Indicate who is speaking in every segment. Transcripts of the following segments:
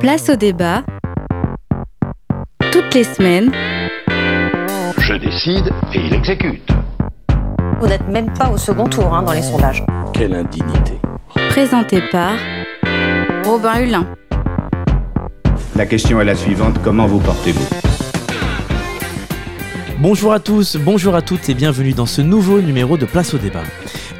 Speaker 1: Place au débat. Toutes les semaines.
Speaker 2: Je décide et il exécute.
Speaker 3: Vous n'êtes même pas au second tour hein, dans les sondages.
Speaker 2: Quelle indignité.
Speaker 1: Présenté par Robin Hulin.
Speaker 4: La question est la suivante, comment vous portez-vous?
Speaker 5: Bonjour à tous, bonjour à toutes et bienvenue dans ce nouveau numéro de Place au débat.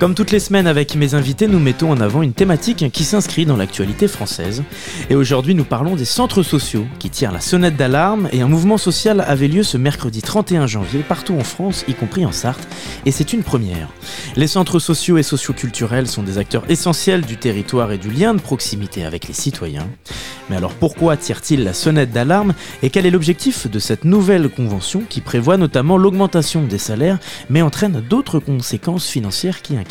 Speaker 5: Comme toutes les semaines avec mes invités, nous mettons en avant une thématique qui s'inscrit dans l'actualité française. Et aujourd'hui, nous parlons des centres sociaux qui tirent la sonnette d'alarme et un mouvement social avait lieu ce mercredi 31 janvier partout en France, y compris en Sarthe, et c'est une première. Les centres sociaux et socioculturels sont des acteurs essentiels du territoire et du lien de proximité avec les citoyens. Mais alors pourquoi tirent-ils la sonnette d'alarme et quel est l'objectif de cette nouvelle convention qui prévoit notamment l'augmentation des salaires mais entraîne d'autres conséquences financières qui inquiètent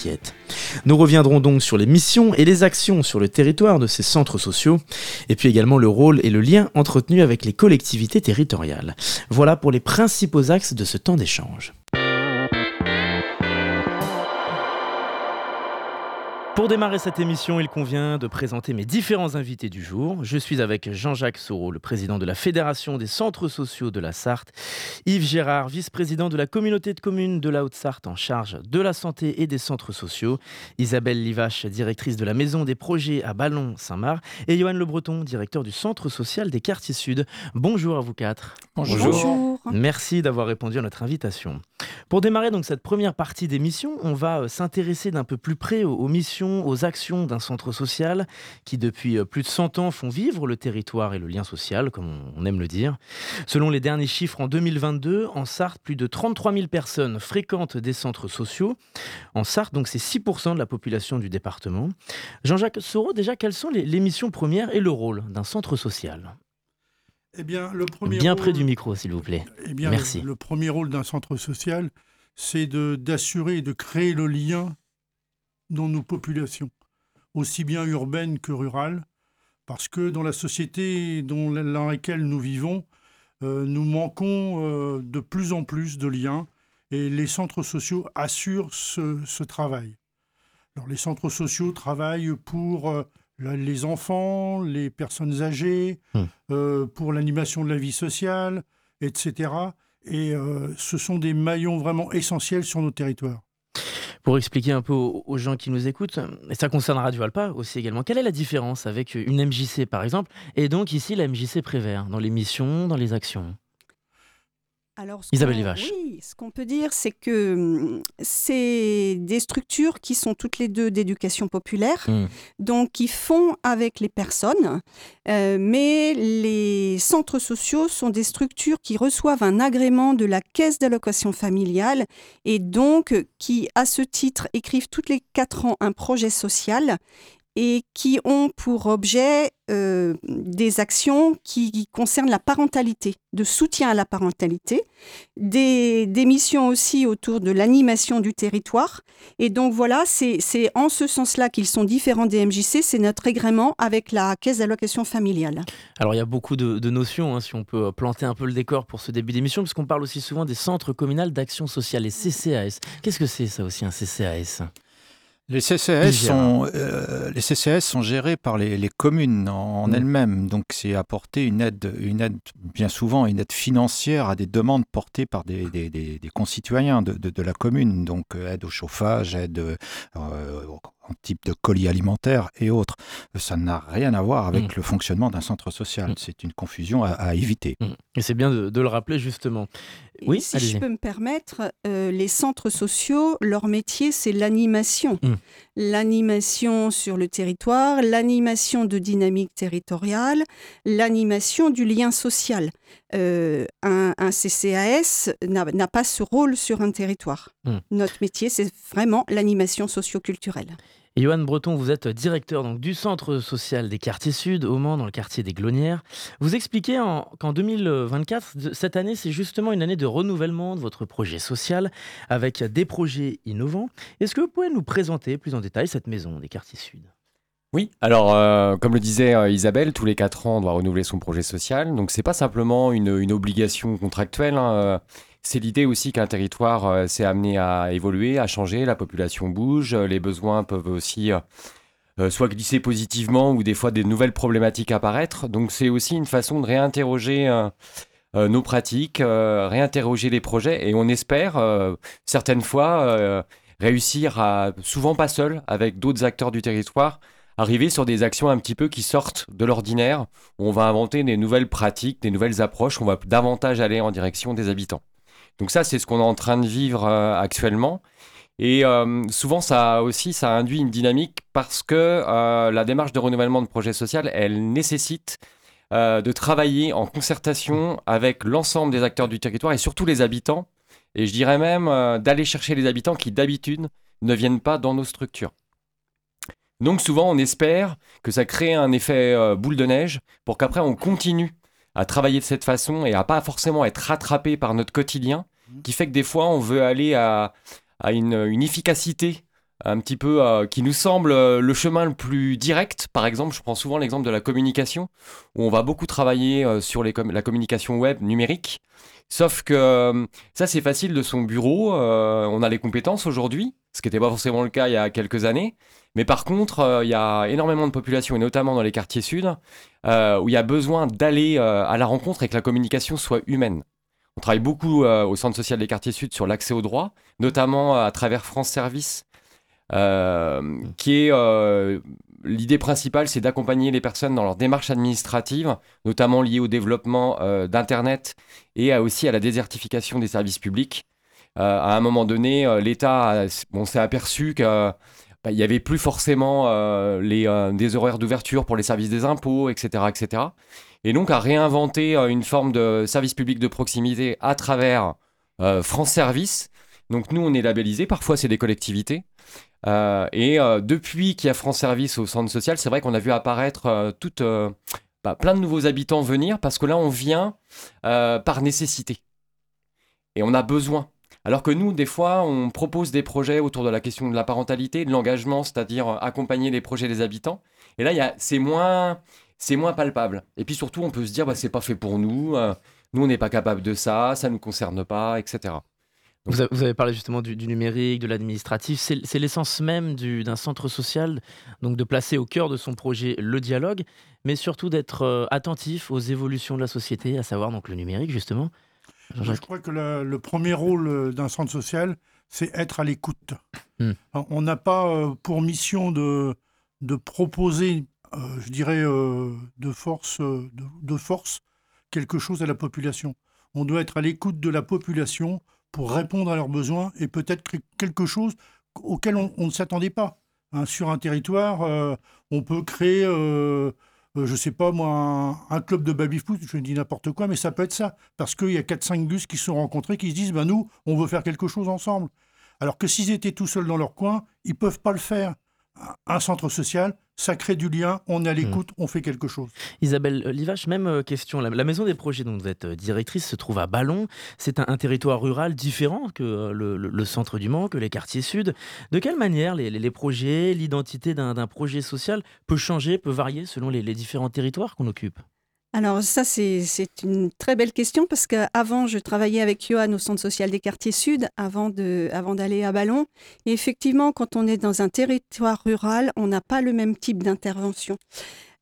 Speaker 5: nous reviendrons donc sur les missions et les actions sur le territoire de ces centres sociaux, et puis également le rôle et le lien entretenu avec les collectivités territoriales. Voilà pour les principaux axes de ce temps d'échange. Pour démarrer cette émission, il convient de présenter mes différents invités du jour. Je suis avec Jean-Jacques Soro, le président de la Fédération des centres sociaux de la Sarthe, Yves Gérard, vice-président de la communauté de communes de la Haute-Sarthe en charge de la santé et des centres sociaux, Isabelle Livache, directrice de la maison des projets à Ballon-Saint-Marc, et Johan Le Breton, directeur du centre social des quartiers sud. Bonjour à vous quatre.
Speaker 1: Bonjour.
Speaker 5: Merci d'avoir répondu à notre invitation. Pour démarrer donc cette première partie d'émission, on va euh, s'intéresser d'un peu plus près aux, missions, aux actions d'un centre social qui depuis euh, plus de 100 ans font vivre le territoire et le lien social, comme on- aime le dire. Selon les derniers chiffres, en 2022, en Sarthe, plus de 33 000 personnes fréquentent des centres sociaux. En Sarthe, donc c'est 6% de la population du département. Jean-Jacques Soro, déjà, quelles sont les missions premières et le rôle d'un centre social?
Speaker 6: Eh bien, le premier
Speaker 5: Bien
Speaker 6: rôle-
Speaker 5: près du micro, s'il vous plaît.
Speaker 6: Eh bien,
Speaker 5: Merci.
Speaker 6: Le, le premier rôle d'un centre social, c'est de- d'assurer et de créer le lien dans nos populations, aussi bien urbaines que rurales, parce que dans la société dans laquelle nous vivons, euh, nous manquons euh, de plus en plus de liens, et les centres sociaux assurent ce, ce travail. Alors, les centres sociaux travaillent pour euh, les enfants, les personnes âgées,
Speaker 5: Hmm.
Speaker 6: euh, pour l'animation de la vie sociale, etc. Et euh, ce sont des maillons vraiment essentiels sur nos territoires.
Speaker 5: Pour expliquer un peu aux, aux gens qui nous écoutent, et ça concerne Radio Alpa aussi également, quelle est la différence avec une MJC par exemple, et donc ici la MJC Prévert, dans les missions, dans les actions?
Speaker 7: Alors, ce
Speaker 5: Isabelle Livache.
Speaker 7: Oui, ce qu'on peut dire, c'est que hum, c'est des structures qui sont toutes les deux d'éducation populaire,
Speaker 5: Hmm.
Speaker 7: donc qui font avec les personnes, euh, mais les centres sociaux sont des structures qui reçoivent un agrément de la caisse d'allocation familiale et donc qui, à ce titre, écrivent toutes les quatre ans un projet social et qui ont pour objet euh, des actions qui, concernent la parentalité, de soutien à la parentalité, des, missions aussi autour de l'animation du territoire. Et donc voilà, c'est en ce sens-là qu'ils sont différents des MJC, c'est notre agrément avec la caisse d'allocation familiale.
Speaker 5: Alors il y a beaucoup de, notions, hein, si on peut planter un peu le décor pour ce début d'émission, puisqu'on parle aussi souvent des centres communaux d'action sociale, les CCAS. Qu'est-ce que c'est ça aussi, un CCAS
Speaker 8: Les
Speaker 5: Gérard.
Speaker 8: sont, euh, les CCAS sont gérés par les, les communes en, en
Speaker 5: Mm.
Speaker 8: elles-mêmes. Donc, c'est apporter une aide, une aide, bien souvent, une aide financière à des demandes portées par des, des- des- des concitoyens de, de- de la commune. Donc, euh, aide au chauffage, aide euh, en type de colis alimentaire et autres. Ça n'a rien à voir avec
Speaker 5: Mm.
Speaker 8: le fonctionnement d'un centre social.
Speaker 5: Mm.
Speaker 8: C'est une confusion à, à éviter.
Speaker 5: Mm. Et c'est bien de, de le rappeler justement. Oui,
Speaker 7: si je peux me permettre, euh, les centres sociaux, leur métier, c'est l'animation. L'animation sur le territoire, l'animation de dynamique territoriale, l'animation du lien social. Euh, un, un CCAS n'a pas ce rôle sur un territoire. Notre métier, c'est vraiment l'animation socioculturelle.
Speaker 5: Et Breton, vous êtes directeur du centre social des quartiers sud, au Mans, dans le quartier des Glonnières. Vous expliquez en- qu'en 2024, de- cette année, c'est justement une année de renouvellement de votre projet social avec des projets innovants. Est-ce que vous pouvez nous présenter plus en détail cette maison des quartiers sud?
Speaker 9: Oui, alors euh, comme le disait euh, Isabelle, tous les 4 ans, on doit renouveler son projet social. Donc c'est pas simplement une, une obligation contractuelle. hein, euh, C'est l'idée aussi qu'un territoire euh, s'est amené à évoluer, à changer, la population bouge, euh, les besoins peuvent aussi euh, soit glisser positivement ou des fois des nouvelles problématiques apparaître. Donc c'est aussi une façon de réinterroger nos pratiques, réinterroger les projets et on espère certaines fois réussir à, souvent pas seul, avec d'autres acteurs du territoire, arriver sur des actions un petit peu qui sortent de l'ordinaire, on va inventer des nouvelles pratiques, des nouvelles approches, on va davantage aller en direction des habitants. Donc ça, c'est ce qu'on est en train de vivre actuellement. Et euh, souvent, ça aussi, ça induit une dynamique parce que euh, la démarche de renouvellement de projet social, elle nécessite euh, de travailler en concertation avec l'ensemble des acteurs du territoire et surtout les habitants. Et je dirais même d'aller chercher les habitants qui d'habitude ne viennent pas dans nos structures. Donc souvent, on espère que ça crée un effet boule de neige pour qu'après, on continue à travailler de cette façon et à pas forcément être rattrapé par notre quotidien, qui fait que des fois, on veut aller à, à une, efficacité un petit peu euh, qui nous semble euh, le chemin le plus direct. Par exemple, je prends souvent l'exemple de la communication, où on va beaucoup travailler euh, sur les la communication web numérique. Sauf que ça, c'est facile de son bureau. on a les compétences aujourd'hui, ce qui n'était pas forcément le cas il y a quelques années. Mais par contre, il y a énormément de populations, et notamment dans les quartiers sud, où il y a besoin d'aller à la rencontre et que la communication soit humaine. On travaille beaucoup euh, au Centre social des quartiers sud sur l'accès aux droits, notamment à travers France Service, euh, qui est euh, l'idée principale, c'est d'accompagner les personnes dans leur démarche administrative, notamment liée au développement d'Internet et aussi à la désertification des services publics. à un moment donné, l'État s'est aperçu qu'il bah, n'y avait plus forcément des horaires d'ouverture pour les services des impôts, etc., etc et donc à réinventer euh, une forme de service public de proximité à travers euh, France Service. Donc nous, on est labellisé, parfois c'est des collectivités. Euh, et depuis qu'il y a France Service au centre social, c'est vrai qu'on a vu apparaître toute, bah, plein de nouveaux habitants venir parce que là, on vient par nécessité. Et on a besoin. Alors que nous, des fois, on propose des projets autour de la question de la parentalité, de l'engagement, c'est-à-dire accompagner les projets des habitants. Et là, c'est moins, moins palpable. Et puis surtout, on peut se dire, bah, c'est pas fait pour nous, euh, nous, on n'est pas capable de ça, ça ne nous concerne pas, etc.
Speaker 5: vous, avez, parlé justement du, numérique, de l'administratif. C'est l'essence même d'un centre social, donc de placer au cœur de son projet le dialogue, mais surtout d'être euh, attentif aux évolutions de la société, à savoir donc le numérique justement.
Speaker 6: Je crois que le premier rôle euh, d'un centre social, c'est être à l'écoute. Hmm. On n'a pas pour mission de, de proposer euh, je dirais, euh, de, force, euh, de, force quelque chose à la population. On doit être à l'écoute de la population pour répondre à leurs besoins et peut-être quelque chose auquel on, ne s'attendait pas. Hein, sur un territoire, on peut créer, je ne sais pas moi, un, club de baby-foot, je dis n'importe quoi, mais ça peut être ça. Parce qu'il y a 4-5 gus qui se sont rencontrés, qui se disent, ben nous, on veut faire quelque chose ensemble. Alors que s'ils étaient tout seuls dans leur coin, ils ne peuvent pas le faire. Un centre social, ça crée du lien, on est à l'écoute, on fait quelque chose.
Speaker 5: Isabelle Livache, même euh, question. La, Maison des Projets dont vous êtes euh, directrice se trouve à Ballon. C'est un, territoire rural différent que euh, le, centre du Mans, que les quartiers sud. De quelle manière les, projets, l'identité d'un projet social peut changer, peut varier selon les différents territoires qu'on occupe?
Speaker 7: Alors ça, c'est une très belle question parce qu'avant, je travaillais avec Johan au Centre social des quartiers sud avant d'aller à Ballon. Et effectivement, quand on est dans un territoire rural, on n'a pas le même type d'intervention.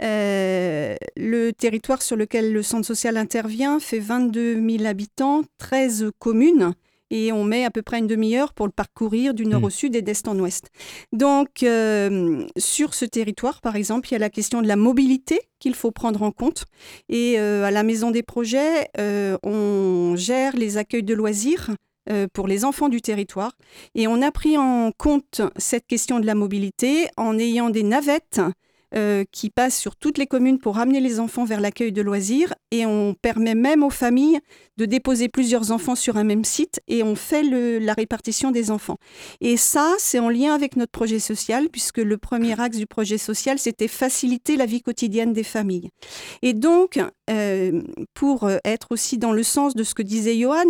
Speaker 7: Euh, le territoire sur lequel le centre social intervient fait 22 000 habitants, 13 communes et on met à peu près une demi-heure pour le parcourir du nord mmh. au sud et d'est en ouest. Donc, euh, sur ce territoire, par exemple, il y a la question de la mobilité qu'il faut prendre en compte. Et euh, à la Maison des Projets, euh, on gère les accueils de loisirs pour les enfants du territoire. Et on a pris en compte cette question de la mobilité en ayant des navettes euh, qui passe sur toutes les communes pour amener les enfants vers l'accueil de loisirs. Et on permet même aux familles de déposer plusieurs enfants sur un même site et on fait la répartition des enfants. Et ça, c'est en lien avec notre projet social, puisque le premier axe du projet social, c'était faciliter la vie quotidienne des familles. Et donc, euh, pour être aussi dans le sens de ce que disait Johan,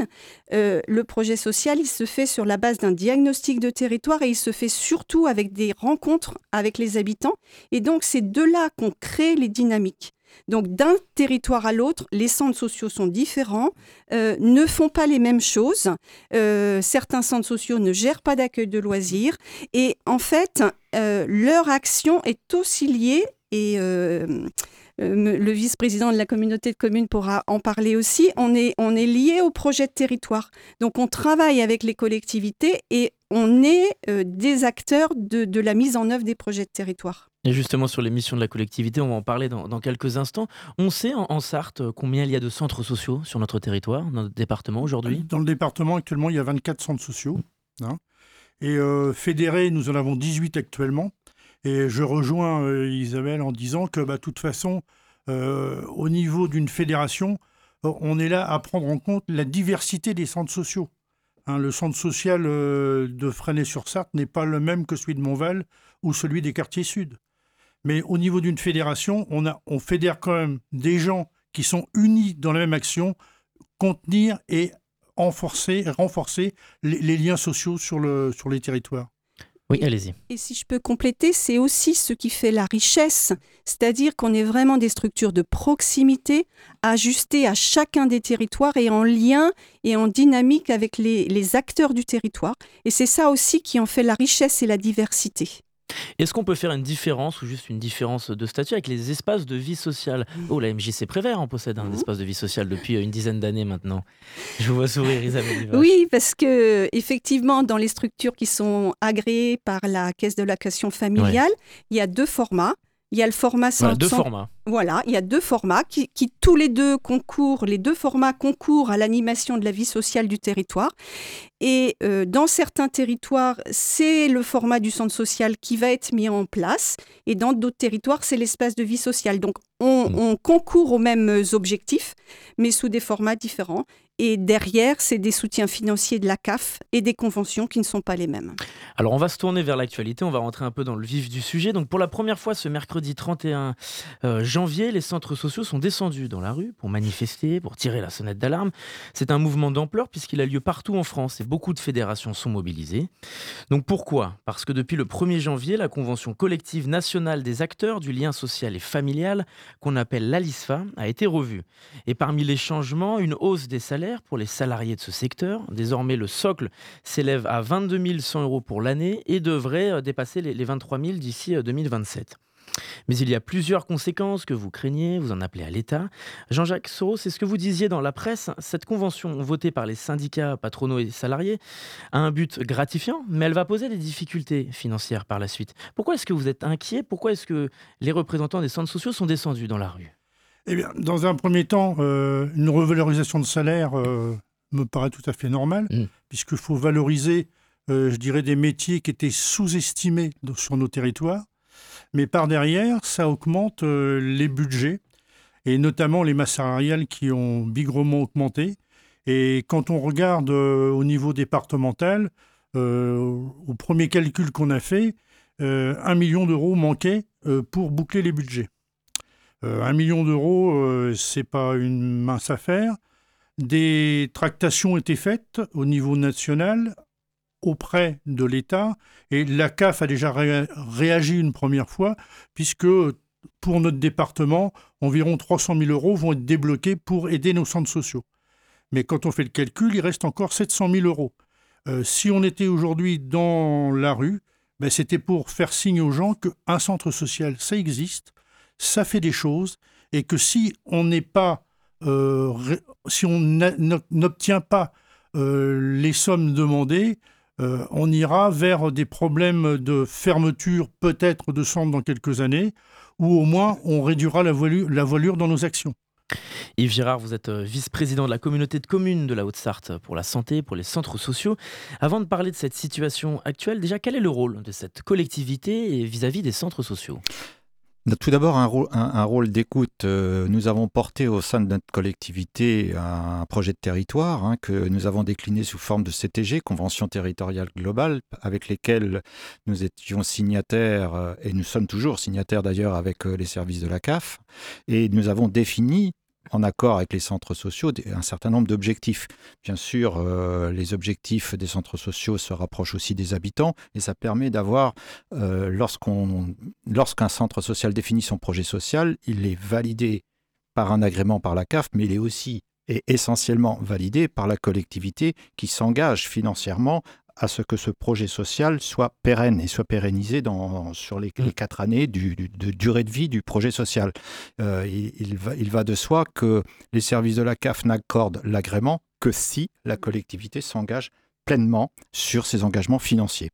Speaker 7: euh, le projet social, il se fait sur la base d'un diagnostic de territoire et il se fait surtout avec des rencontres avec les habitants. Et donc, c'est de là qu'on crée les dynamiques. Donc d'un territoire à l'autre, les centres sociaux sont différents, euh, ne font pas les mêmes choses. Euh, certains centres sociaux ne gèrent pas d'accueil de loisirs. Et en fait, euh, leur action est aussi liée et euh, euh, le vice-président de la communauté de communes pourra en parler aussi. On est, on est lié au projet de territoire. Donc on travaille avec les collectivités et on est euh, des acteurs de, de la mise en œuvre des projets de territoire.
Speaker 5: Et justement, sur les missions de la collectivité, on va en parler dans, dans quelques instants. On sait en, en Sarthe euh, combien il y a de centres sociaux sur notre territoire, dans notre département aujourd'hui?
Speaker 6: Dans le département, actuellement, il y a 24 centres sociaux. hein. Et euh, fédérés, nous en avons 18 actuellement. Et je rejoins euh, Isabelle en disant que, bah, de toute façon, euh, au niveau d'une fédération, euh, on est là à prendre en compte la diversité des centres sociaux. Hein, le centre social de Fresnay-sur-Sarthe n'est pas le même que celui de Montval ou celui des quartiers sud. Mais au niveau d'une fédération, on, fédère quand même des gens qui sont unis dans la même action, contenir et renforcer, les, liens sociaux sur les territoires.
Speaker 5: Oui, allez-y.
Speaker 7: Et si je peux compléter, c'est aussi ce qui fait la richesse, c'est-à-dire qu'on est vraiment des structures de proximité ajustées à chacun des territoires et en lien et en dynamique avec les, les acteurs du territoire. Et c'est ça aussi qui en fait la richesse et la diversité.
Speaker 5: Est-ce qu'on peut faire une différence ou juste une différence de statut avec les espaces de vie sociale? Oh, la MJC Prévert en possède un
Speaker 7: Mhm.
Speaker 5: espace de vie sociale depuis euh, une dizaine d'années maintenant. Je vous vois sourire, Isabelle.
Speaker 7: Oui, parce que effectivement, dans les structures qui sont agréées par la Caisse de location familiale, il y a deux formats. Il y a le format
Speaker 5: Voilà,
Speaker 7: centre-
Speaker 5: deux formats.
Speaker 7: Voilà, il y a deux formats qui, qui tous les deux concourent, les deux formats concourent à l'animation de la vie sociale du territoire. Et euh, dans certains territoires, c'est le format du centre social qui va être mis en place. Et dans d'autres territoires, c'est l'espace de vie sociale. Donc, on,
Speaker 5: Mm.
Speaker 7: on concourt aux mêmes objectifs, mais sous des formats différents. Et derrière, c'est des soutiens financiers de la CAF et des conventions qui ne sont pas les mêmes.
Speaker 5: Alors on va se tourner vers l'actualité, on va rentrer un peu dans le vif du sujet. Donc pour la première fois ce mercredi 31 euh, janvier, les centres sociaux sont descendus dans la rue pour manifester, pour tirer la sonnette d'alarme. C'est un mouvement d'ampleur puisqu'il a lieu partout en France et beaucoup de fédérations sont mobilisées. Donc pourquoi? Parce que depuis le 1er janvier, la convention collective nationale des acteurs du lien social et familial, qu'on appelle l'ALISFA, a été revue. Et parmi les changements, une hausse des salaires pour les salariés de ce secteur. Désormais, le socle s'élève à 22 100 euros pour l'année et devrait euh, dépasser les les 23 000 d'ici euh, 2027. Mais il y a plusieurs conséquences que vous craignez, vous en appelez à l'État. Jean-Jacques Soros, c'est ce que vous disiez dans la presse. Cette convention votée par les syndicats patronaux et salariés a un but gratifiant, mais elle va poser des difficultés financières par la suite. Pourquoi est-ce que vous êtes inquiet? Pourquoi est-ce que les représentants des centres sociaux sont descendus dans la rue?
Speaker 6: Eh bien, dans un premier temps, euh, une revalorisation de salaire euh, me paraît tout à fait normale,
Speaker 5: Mm.
Speaker 6: puisqu'il faut valoriser, euh, je dirais, des métiers qui étaient sous-estimés sur nos territoires. Mais par derrière, ça augmente les budgets, et notamment les masses salariales qui ont bigrement augmenté. Et quand on regarde au niveau départemental, au premier calcul qu'on a fait, un million d'euros manquaient pour boucler les budgets. Euh, un million d'euros, euh, c'est pas une mince affaire. Des tractations étaient faites au niveau national auprès de l'État et la CAF a déjà ré- réagi une première fois puisque pour notre département, environ 300 000 euros vont être débloqués pour aider nos centres sociaux. Mais quand on fait le calcul, il reste encore 700 000 euros. Euh, si on était aujourd'hui dans la rue, ben, c'était pour faire signe aux gens qu'un centre social, ça existe, ça fait des choses, et que si on n'est pas, euh, si on n'obtient pas euh, les sommes demandées, euh, on ira vers des problèmes de fermeture peut-être de centres dans quelques années, ou au moins on réduira la voilure, dans nos actions.
Speaker 5: Yves Girard, vous êtes vice-président de la communauté de communes de la Haute-Sarthe pour la santé, pour les centres sociaux. Avant de parler de cette situation actuelle, déjà, quel est le rôle de cette collectivité vis-à-vis des centres sociaux?
Speaker 8: Tout d'abord, un rôle, d'écoute. Euh, nous avons porté au sein de notre collectivité un projet de territoire hein, que nous avons décliné sous forme de CTG, Convention territoriale globale, avec lesquelles nous étions signataires, euh, et nous sommes toujours signataires d'ailleurs avec euh, les services de la CAF, et nous avons défini en accord avec les centres sociaux un certain nombre d'objectifs. Bien sûr, euh, les objectifs des centres sociaux se rapprochent aussi des habitants et ça permet d'avoir, euh, lorsqu'un centre social définit son projet social, il est validé par un agrément par la CAF, mais il est aussi et essentiellement validé par la collectivité qui s'engage financièrement à ce que ce projet social soit pérenne et soit pérennisé dans, sur les, les quatre années du, du- de durée de vie du projet social. Euh, il, il va, il va de soi que les services de la CAF n'accordent l'agrément que si la collectivité s'engage pleinement sur ses engagements financiers.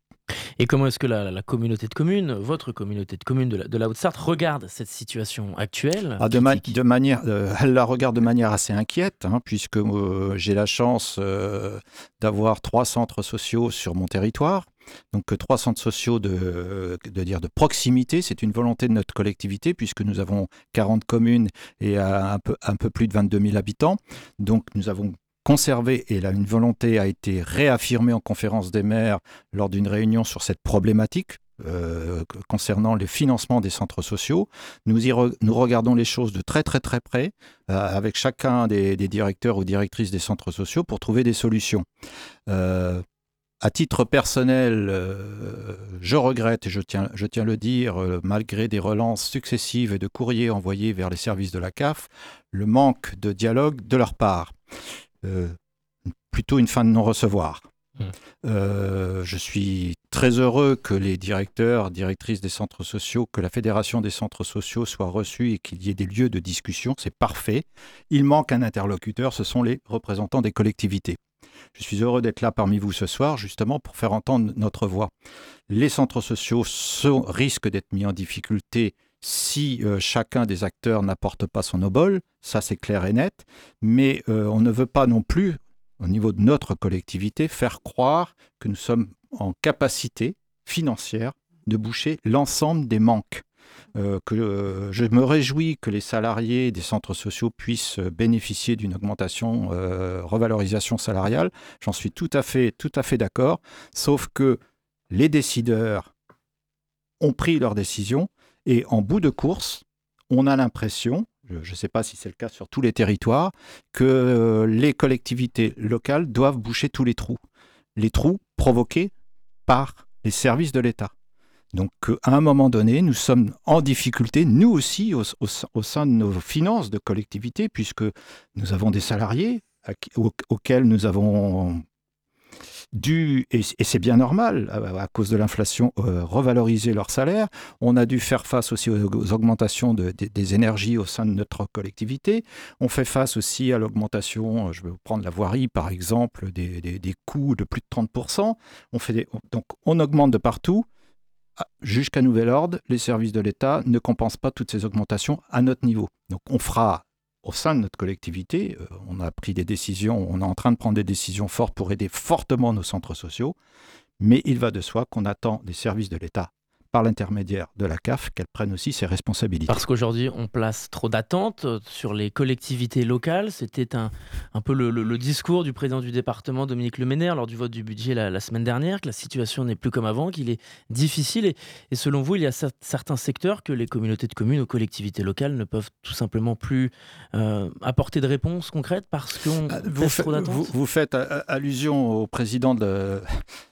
Speaker 5: Et comment est-ce que la, la communauté de communes, votre communauté de communes de la, de la Haute-Sarthe, regarde cette situation actuelle?
Speaker 8: Ah, de, ma-
Speaker 5: critique
Speaker 8: de manière, euh, elle la regarde de manière assez inquiète, hein, puisque euh, j'ai la chance euh, d'avoir trois centres sociaux sur mon territoire. Donc trois centres sociaux de, de dire de proximité, c'est une volonté de notre collectivité, puisque nous avons 40 communes et un peu, un peu plus de 22 000 habitants. Donc nous avons conservé, et là une volonté a été réaffirmée en conférence des maires lors d'une réunion sur cette problématique. euh, concernant le financement des centres sociaux. Nous, y nous regardons les choses de très très très près euh, avec chacun des, directeurs ou directrices des centres sociaux pour trouver des solutions. Euh, à titre personnel, je regrette, et je tiens, je tiens le dire, malgré des relances successives et de courriers envoyés vers les services de la CAF, le manque de dialogue de leur part. Euh, plutôt une fin de non-recevoir.
Speaker 5: Mm.
Speaker 8: Euh, je suis très heureux que les directeurs, directrices des centres sociaux, que la Fédération des centres sociaux soit reçue et qu'il y ait des lieux de discussion. C'est parfait. Il manque un interlocuteur, ce sont les représentants des collectivités. Je suis heureux d'être là parmi vous ce soir, justement pour faire entendre notre voix. Les centres sociaux sont- risquent d'être mis en difficulté si euh, chacun des acteurs n'apporte pas son obol, ça c'est clair et net, mais euh, on ne veut pas non plus, au niveau de notre collectivité, faire croire que nous sommes en capacité financière de boucher l'ensemble des manques. Euh, je me réjouis que les salariés des centres sociaux puissent bénéficier d'une augmentation, revalorisation salariale. J'en suis tout à fait, tout à fait d'accord. Sauf que les décideurs ont pris leurs décisions et en bout de course, on a l'impression, je ne sais pas si c'est le cas sur tous les territoires, que euh, les collectivités locales doivent boucher tous les trous. Les trous provoqués par les services de l'État. Donc, euh, à un moment donné, nous sommes en difficulté, nous aussi, au, sein- de nos finances de collectivité, puisque nous avons des salariés auxquels nous avons dû, et, c'est bien normal, à, cause de l'inflation, euh, revaloriser leur salaire. On a dû faire face aussi aux, augmentations de- des- énergies au sein de notre collectivité. On fait face aussi à l'augmentation, euh, je vais prendre la voirie par exemple, des, des- des coûts de plus de 30%. On fait donc on augmente de partout. Ah, Jusqu'à nouvel ordre, les services de l'État ne compensent pas toutes ces augmentations à notre niveau. Donc on fera au sein de notre collectivité, euh, on a pris des décisions, on est en train de prendre des décisions fortes pour aider fortement nos centres sociaux, mais il va de soi qu'on attend des services de l'État par l'intermédiaire de la CAF qu'elle prenne aussi ses responsabilités.
Speaker 5: Parce qu'aujourd'hui, on place trop d'attentes euh, sur les collectivités locales. C'était un, un peu le, le- le discours du président du département, Dominique Leménaire, lors du vote du budget la, la semaine dernière, que la situation n'est plus comme avant, qu'il est difficile. Et, et selon vous, il y a cer- certains secteurs que les communautés de communes ou collectivités locales ne peuvent tout simplement plus euh, apporter de réponses concrètes parce qu'on place
Speaker 8: Vous,
Speaker 5: trop d'attentes
Speaker 8: vous- vous faites euh, allusion au président de-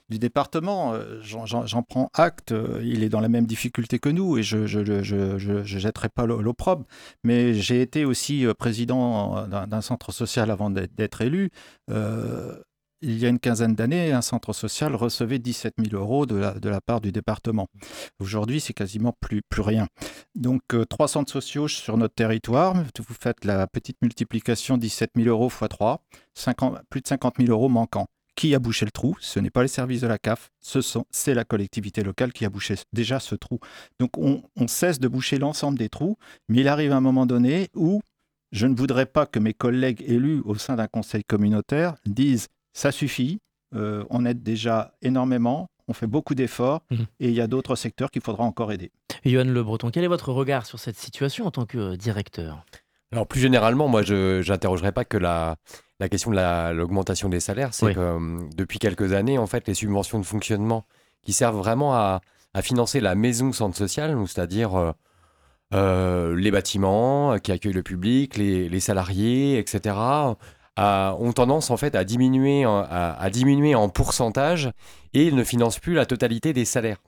Speaker 8: du département. euh, J'en prends acte. euh, Il est dans la même difficulté que nous et je ne je, je, je- je jetterai pas l'o- l'opprobre. Mais j'ai été aussi euh, président d'un d'un centre social avant d'être élu. Euh, il y a une quinzaine d'années, un centre social recevait 17 000 euros de la, part du département. Aujourd'hui, c'est quasiment plus, plus rien. Donc, euh, trois centres sociaux sur notre territoire. Vous faites la petite multiplication 17 000 euros x 3, 50 plus de 50 000 euros manquants. Qui a bouché le trou Ce n'est pas les services de la CAF, ce sont- c'est la collectivité locale qui a bouché déjà ce trou. Donc, on, on cesse de boucher l'ensemble des trous, mais il arrive un moment donné où je ne voudrais pas que mes collègues élus au sein d'un conseil communautaire disent ça suffit, euh, on aide déjà énormément, on fait beaucoup d'efforts
Speaker 5: Mhm.
Speaker 8: et il y a d'autres secteurs qu'il faudra encore aider.
Speaker 5: Johan Le Breton, quel est votre regard sur cette situation en tant que euh, directeur?
Speaker 9: Alors plus généralement, moi, je n'interrogerai pas que la, la question de la- l'augmentation des salaires. C'est
Speaker 5: Oui.
Speaker 9: que euh, depuis quelques années, en fait, les subventions de fonctionnement qui servent vraiment à, à financer la maison centre social, c'est-à-dire euh, euh, les bâtiments qui accueillent le public, les, les salariés, etc., ont tendance en fait à diminuer, en- à, à diminuer en pourcentage et ils ne financent plus la totalité des salaires.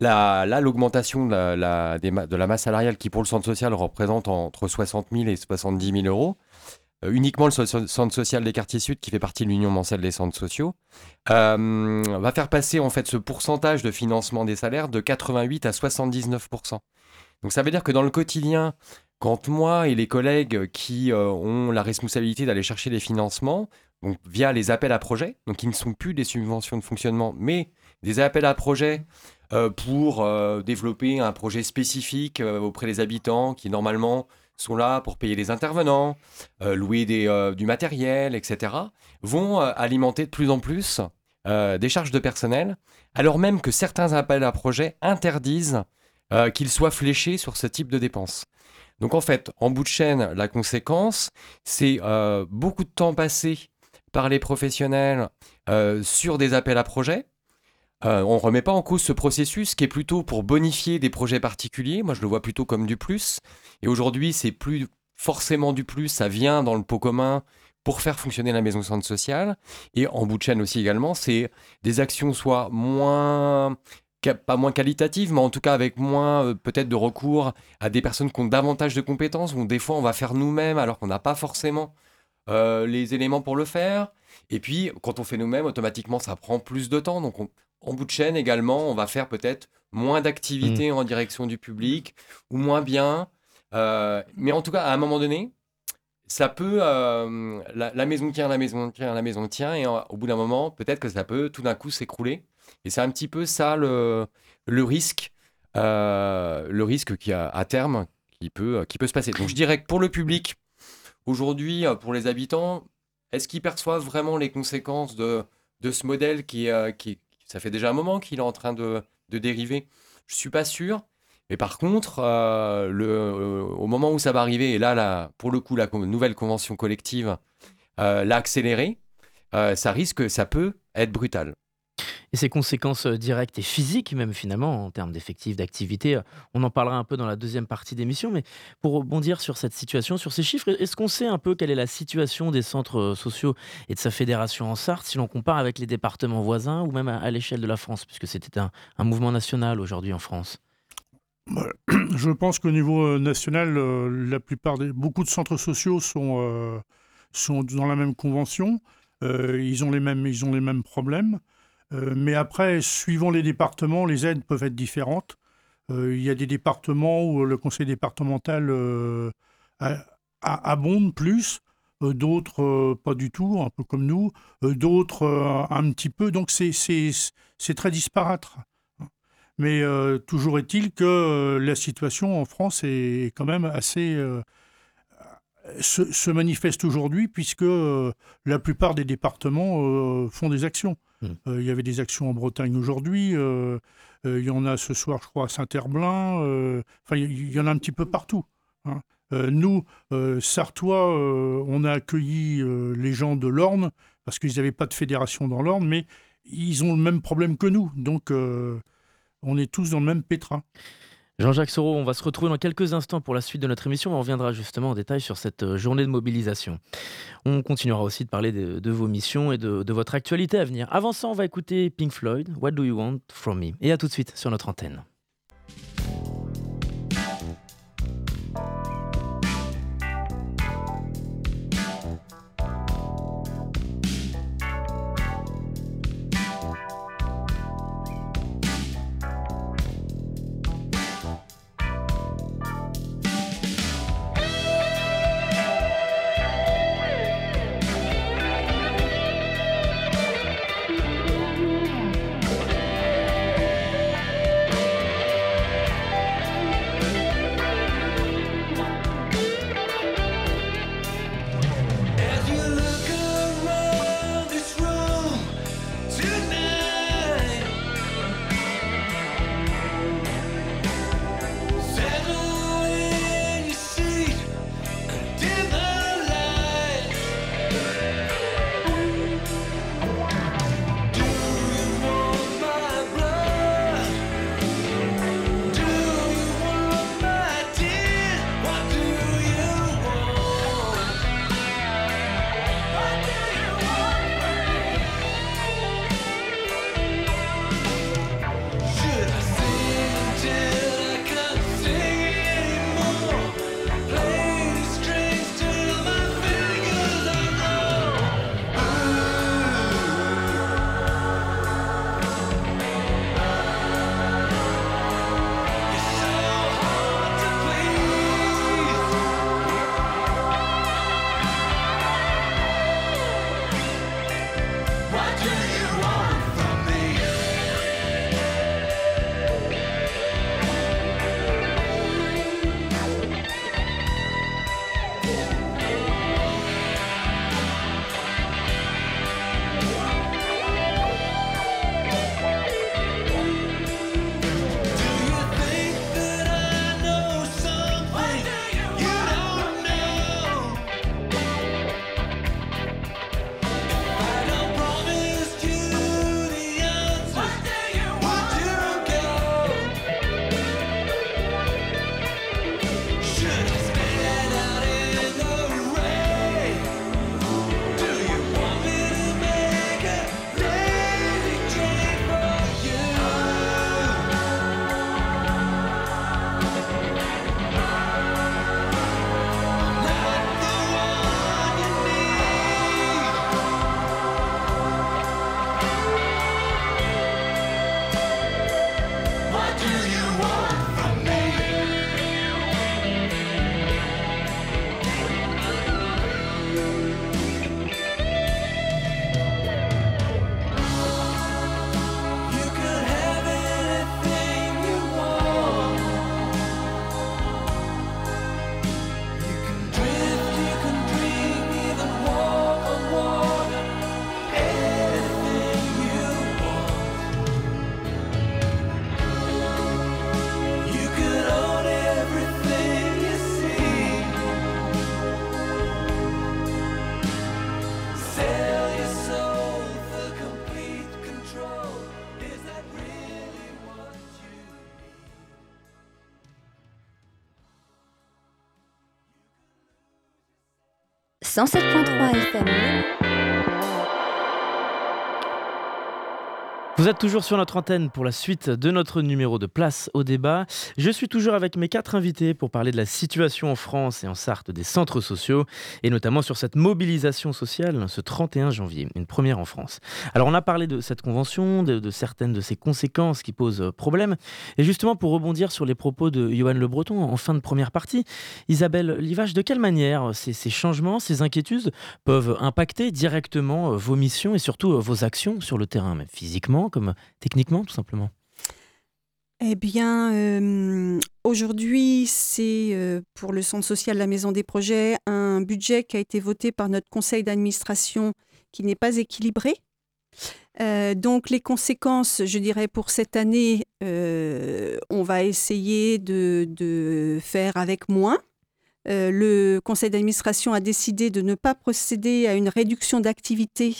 Speaker 9: Là, là, l'augmentation de la, de la masse salariale qui pour le centre social représente entre 60 000 et 70 000 euros euh, uniquement le centre social des quartiers sud qui fait partie de l'Union mensuelle des centres sociaux, euh, va faire passer en fait ce pourcentage de financement des salaires de 88 à 79%. Donc ça veut dire que dans le quotidien, quand moi et les collègues qui euh, ont la responsabilité d'aller chercher les financements, via les appels à projets, donc qui ne sont plus des subventions de fonctionnement, mais des appels à projets euh, pour euh, développer un projet spécifique euh, auprès des habitants qui normalement sont là pour payer les intervenants, euh, louer euh, du matériel, etc., vont euh, alimenter de plus en plus des charges de personnel, alors même que certains appels à projets interdisent qu'ils soient fléchés sur ce type de dépenses. Donc en fait, en bout de chaîne, la conséquence, c'est beaucoup de temps passé par les professionnels sur des appels à projets. Euh, on ne remet pas en cause ce processus qui est plutôt pour bonifier des projets particuliers. Moi, je le vois plutôt comme du plus. Et aujourd'hui, c'est plus forcément du plus, ça vient dans le pot commun pour faire fonctionner la maison centre sociale. Et en bout de chaîne aussi également, c'est des actions soit moins pas moins qualitatives, mais en tout cas avec moins euh, peut-être de recours à des personnes qui ont davantage de compétences, où des fois on va faire nous-mêmes alors qu'on n'a pas forcément euh, les éléments pour le faire. Et puis quand on fait nous-mêmes, automatiquement ça prend plus de temps. Donc on- en bout de chaîne également, on va faire peut-être moins d'activités en direction du public ou moins bien. Euh, mais en tout cas, à un moment donné, ça peut. euh, la, la maison tient, la maison tient, la maison tient, et au bout d'un moment, peut-être que ça peut tout d'un coup s'écrouler. Et c'est un petit peu ça le, le risque, euh, le risque qui a à terme qui peut, qui peut se passer. Donc je dirais que pour le public, aujourd'hui, pour les habitants, est-ce qu'ils perçoivent vraiment les conséquences de, de ce modèle qui, qui, ça fait déjà un moment qu'il est en train de, dériver Je suis pas sûr. Mais par contre, euh, euh, au moment où ça va arriver, et là, pour le coup, la nouvelle convention collective euh, l'a accéléré, ça risque, ça peut être brutal.
Speaker 5: Et ses conséquences euh, directes et physiques, même finalement, en termes d'effectifs, d'activité, euh, on en parlera un peu dans la deuxième partie d'émission. Mais pour rebondir sur cette situation, sur ces chiffres, est-ce qu'on sait un peu quelle est la situation des centres euh, sociaux et de sa fédération en Sarthe si l'on compare avec les départements voisins ou même à, l'échelle de la France, puisque c'était un, mouvement national aujourd'hui en France?
Speaker 6: Bah, Je pense qu'au niveau national, la plupart des beaucoup de centres sociaux sont sont dans la même convention. Ils ont les mêmes ils ont les mêmes problèmes. Euh, mais après, suivant les départements, les aides peuvent être différentes. Euh, il y a des départements où le conseil départemental euh, abonde plus, d'autres pas du tout, un peu comme nous, d'autres un petit peu. Donc c'est très disparate. Mais toujours est-il que la situation en France est quand même assez. se, manifeste aujourd'hui, puisque la plupart des départements font des actions.
Speaker 5: Mm.
Speaker 6: Euh, il y avait des actions en Bretagne aujourd'hui, euh, euh, il y en a ce soir, je crois, à Saint-Herblain, enfin, il y, en a un petit peu partout. hein. Nous, euh, Sartois, on a accueilli les gens de l'Orne, parce qu'ils n'avaient pas de fédération dans l'Orne, mais ils ont le même problème que nous. Donc, on est tous dans le même pétrin.
Speaker 5: Jean-Jacques Soro, on va se retrouver dans quelques instants pour la suite de notre émission. On reviendra justement en détail sur cette euh, journée de mobilisation. On continuera aussi de parler de, vos missions et de, de votre actualité à venir. Avant ça, on va écouter Pink Floyd, What Do You Want From Me Et à tout de suite sur notre antenne.
Speaker 1: 107.3 FM.
Speaker 5: Vous êtes toujours sur notre antenne pour la suite de notre numéro de Place au débat. Je suis toujours avec mes quatre invités pour parler de la situation en France et en Sarthe des centres sociaux, et notamment sur cette mobilisation sociale ce 31 janvier, une première en France. Alors on a parlé de cette convention, de, certaines de ses conséquences qui posent problème, et justement pour rebondir sur les propos de Johan Le Breton en fin de première partie, Isabelle Livage, de quelle manière ces, ces changements, ces inquiétudes peuvent impacter directement vos missions et surtout vos actions sur le terrain, même physiquement comme techniquement, tout simplement
Speaker 7: Eh bien, euh, aujourd'hui, c'est euh, pour le Centre social La Maison des Projets un budget qui a été voté par notre conseil d'administration qui n'est pas équilibré. Euh, donc les conséquences, je dirais, pour cette année, on va essayer de, de faire avec moins. Le conseil d'administration a décidé de ne pas procéder à une réduction d'activité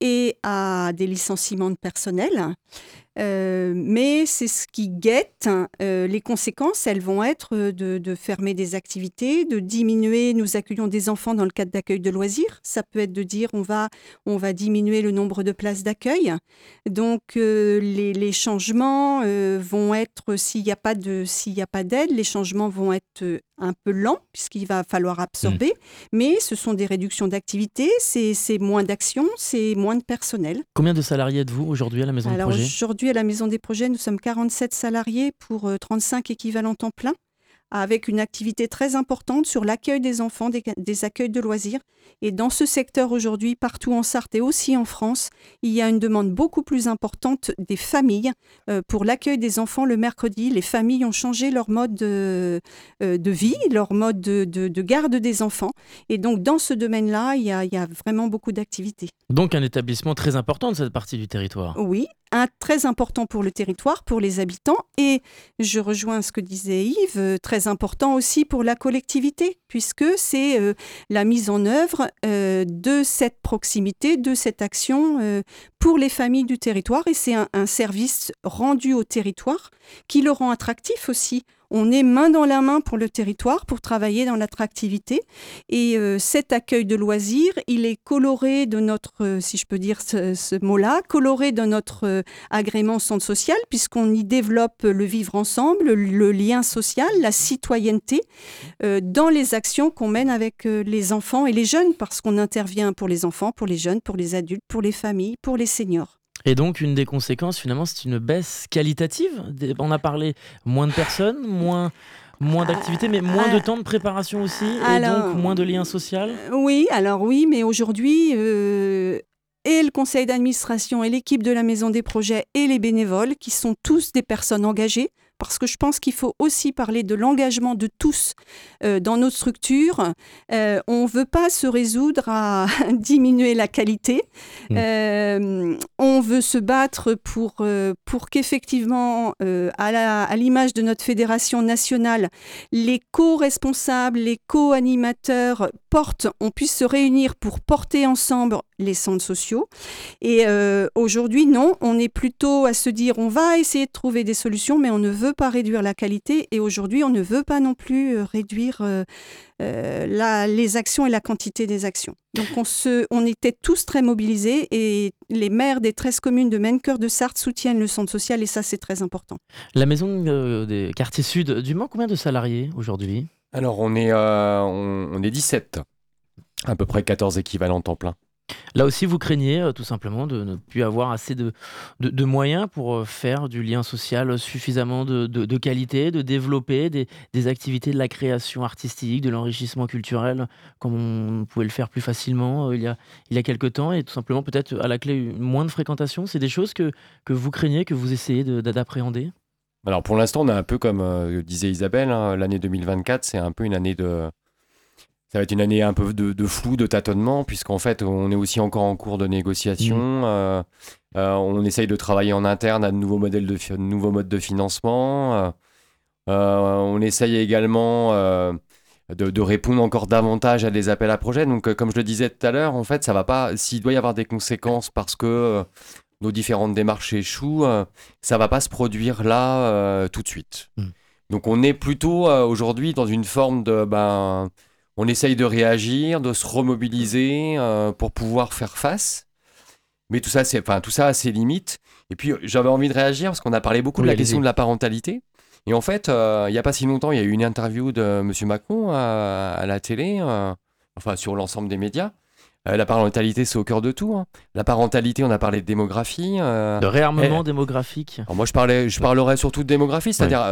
Speaker 7: et à des licenciements de personnel. Euh, mais c'est ce qui guette. Euh, les conséquences, elles vont être de, de, fermer des activités, de diminuer. Nous accueillons des enfants dans le cadre d'accueil de loisirs. Ça peut être de dire on va, on va diminuer le nombre de places d'accueil. Donc euh, les, les, changements vont être, s'il n'y a pas de, s'il n'y a pas d'aide, les changements vont être un peu lents puisqu'il va falloir absorber. Mmh. Mais ce sont des réductions d'activité, c'est moins d'actions, c'est moins de personnel.
Speaker 5: Combien de salariés êtes-vous aujourd'hui à la maison
Speaker 7: Alors,
Speaker 5: de projet?
Speaker 7: Aujourd'hui, à la Maison des Projets, nous sommes 47 salariés pour 35 équivalents temps plein, avec une activité très importante sur l'accueil des enfants, des, des, accueils de loisirs. Et dans ce secteur aujourd'hui, partout en Sarthe et aussi en France, il y a une demande beaucoup plus importante des familles euh, pour l'accueil des enfants le mercredi. Les familles ont changé leur mode de, euh, de vie, leur mode de, de, de, garde des enfants. Et donc, dans ce domaine-là, il, il, y a vraiment beaucoup d'activités.
Speaker 5: Donc, un établissement très important de cette partie du territoire.
Speaker 7: Oui, un très important pour le territoire, pour les habitants, et je rejoins ce que disait Yves, très important aussi pour la collectivité, puisque c'est euh, la mise en œuvre euh, de cette proximité, de cette action euh, pour les familles du territoire, et c'est un service rendu au territoire qui le rend attractif aussi on est main dans la main pour le territoire, pour travailler dans l'attractivité. Et euh, cet accueil de loisirs, il est coloré de notre, euh, si je peux dire ce, mot-là, coloré de notre euh, agrément centre social, puisqu'on y développe le vivre ensemble, le, lien social, la citoyenneté, dans les actions qu'on mène avec les enfants et les jeunes, parce qu'on intervient pour les enfants, pour les jeunes, pour les adultes, pour les familles, pour les seniors.
Speaker 5: Et donc, une des conséquences, finalement, c'est une baisse qualitative. On a parlé moins de personnes, moins, moins d'activités, mais moins de temps de préparation aussi, alors, et donc moins de liens sociaux
Speaker 7: Oui, alors oui, mais aujourd'hui, euh, et le conseil d'administration et l'équipe de la Maison des Projets et les bénévoles, qui sont tous des personnes engagées, parce que je pense qu'il faut aussi parler de l'engagement de tous euh, dans notre structure. Euh, on ne veut pas se résoudre à diminuer la qualité. Mmh. Euh, on veut se battre pour, pour qu'effectivement, à l'image de notre fédération nationale, les co-responsables, les co-animateurs portent, on puisse se réunir pour porter ensemble les centres sociaux. Et euh, aujourd'hui, non, on est plutôt à se dire, on va essayer de trouver des solutions, mais on ne veut pas réduire la qualité. Et aujourd'hui, on ne veut pas non plus euh, réduire euh, la, les actions et la quantité des actions. Donc, on, se, on était tous très mobilisés et les maires des 13 communes de Maine-Cœur de Sarthe soutiennent le centre social et ça, c'est très important.
Speaker 5: La maison des quartiers sud du Mans, combien de salariés aujourd'hui?
Speaker 9: Alors, on est, on, on est 17, à peu près 14 équivalents temps plein.
Speaker 5: Là aussi, vous craignez euh, tout simplement de ne plus avoir assez de, de, moyens pour euh, faire du lien social suffisamment de, de qualité, de développer des, des, activités de la création artistique, de l'enrichissement culturel, comme on pouvait le faire plus facilement euh, il, y a, il y a quelques temps, et tout simplement peut-être à la clé moins de fréquentation. C'est des choses que, que vous craignez, que vous essayez d'appréhender?
Speaker 9: Alors pour l'instant, on est un peu comme disait Isabelle, hein, l'année 2024, c'est un peu une année de ça va être une année un peu de, de flou, de tâtonnement, puisqu'en fait, on est aussi encore en cours de négociation. Mmh. Euh, euh, on essaye de travailler en interne à de nouveaux, modèles de, de nouveaux modes de financement. Euh, on essaye également de, de, répondre encore davantage à des appels à projets. Donc, comme je le disais tout à l'heure, en fait, ça va pas. S'il doit y avoir des conséquences parce que nos différentes démarches échouent, ça va pas se produire là tout de suite. Mmh. Donc, on est plutôt aujourd'hui dans une forme de. Ben, on essaye de réagir, de se remobiliser euh, pour pouvoir faire face. Mais tout ça, c'est, enfin, tout ça a ses limites. Et puis, j'avais envie de réagir parce qu'on a parlé beaucoup
Speaker 5: Oui,
Speaker 9: de la question de la parentalité. Et en fait, euh, il n'y a pas si longtemps, il y a eu une interview de M. Macron à, à la télé, euh, enfin sur l'ensemble des médias. La parentalité, c'est au cœur de tout. hein. La parentalité, on a parlé de démographie.
Speaker 5: De réarmement
Speaker 9: Eh.
Speaker 5: démographique.
Speaker 9: alors moi, je, parlais, je parlerais surtout de démographie, c'est-à-dire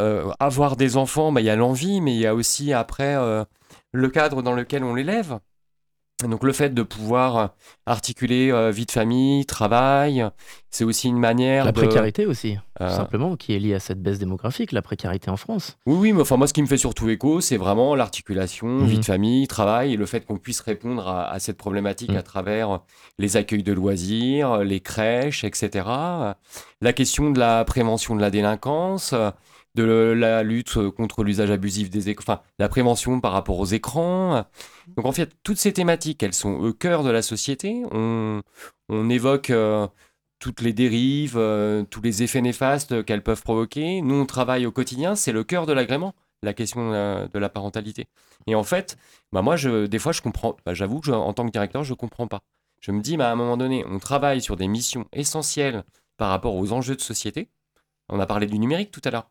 Speaker 9: avoir des enfants, bah, il y a l'envie, mais il y a aussi après le cadre dans lequel on l'élève. Donc le fait de pouvoir articuler euh, vie de famille, travail, c'est aussi une manière
Speaker 5: La
Speaker 9: de...
Speaker 5: précarité aussi,
Speaker 9: Euh,
Speaker 5: tout simplement, qui est liée à cette baisse démographique, la précarité en France.
Speaker 9: Oui, oui, mais enfin, moi, ce qui me fait surtout écho, c'est vraiment l'articulation,
Speaker 5: Mhm.
Speaker 9: vie de famille, travail, et le fait qu'on puisse répondre à, à cette problématique
Speaker 5: Mhm.
Speaker 9: à travers les accueils de loisirs, les crèches, etc. La question de la prévention de la délinquance, de la lutte contre l'usage abusif des écrans, enfin, la prévention par rapport aux écrans. Donc, en fait, toutes ces thématiques, elles sont au cœur de la société. On, on évoque euh, toutes les dérives, euh, tous les effets néfastes qu'elles peuvent provoquer. Nous, on travaille au quotidien, c'est le cœur de l'agrément, la question euh, de la parentalité. Et en fait, bah moi, je, des fois, je comprends, bah, j'avoue que en tant que directeur, je comprends pas. Je me dis, bah, à un moment donné, on travaille sur des missions essentielles par rapport aux enjeux de société. On a parlé du numérique tout à l'heure.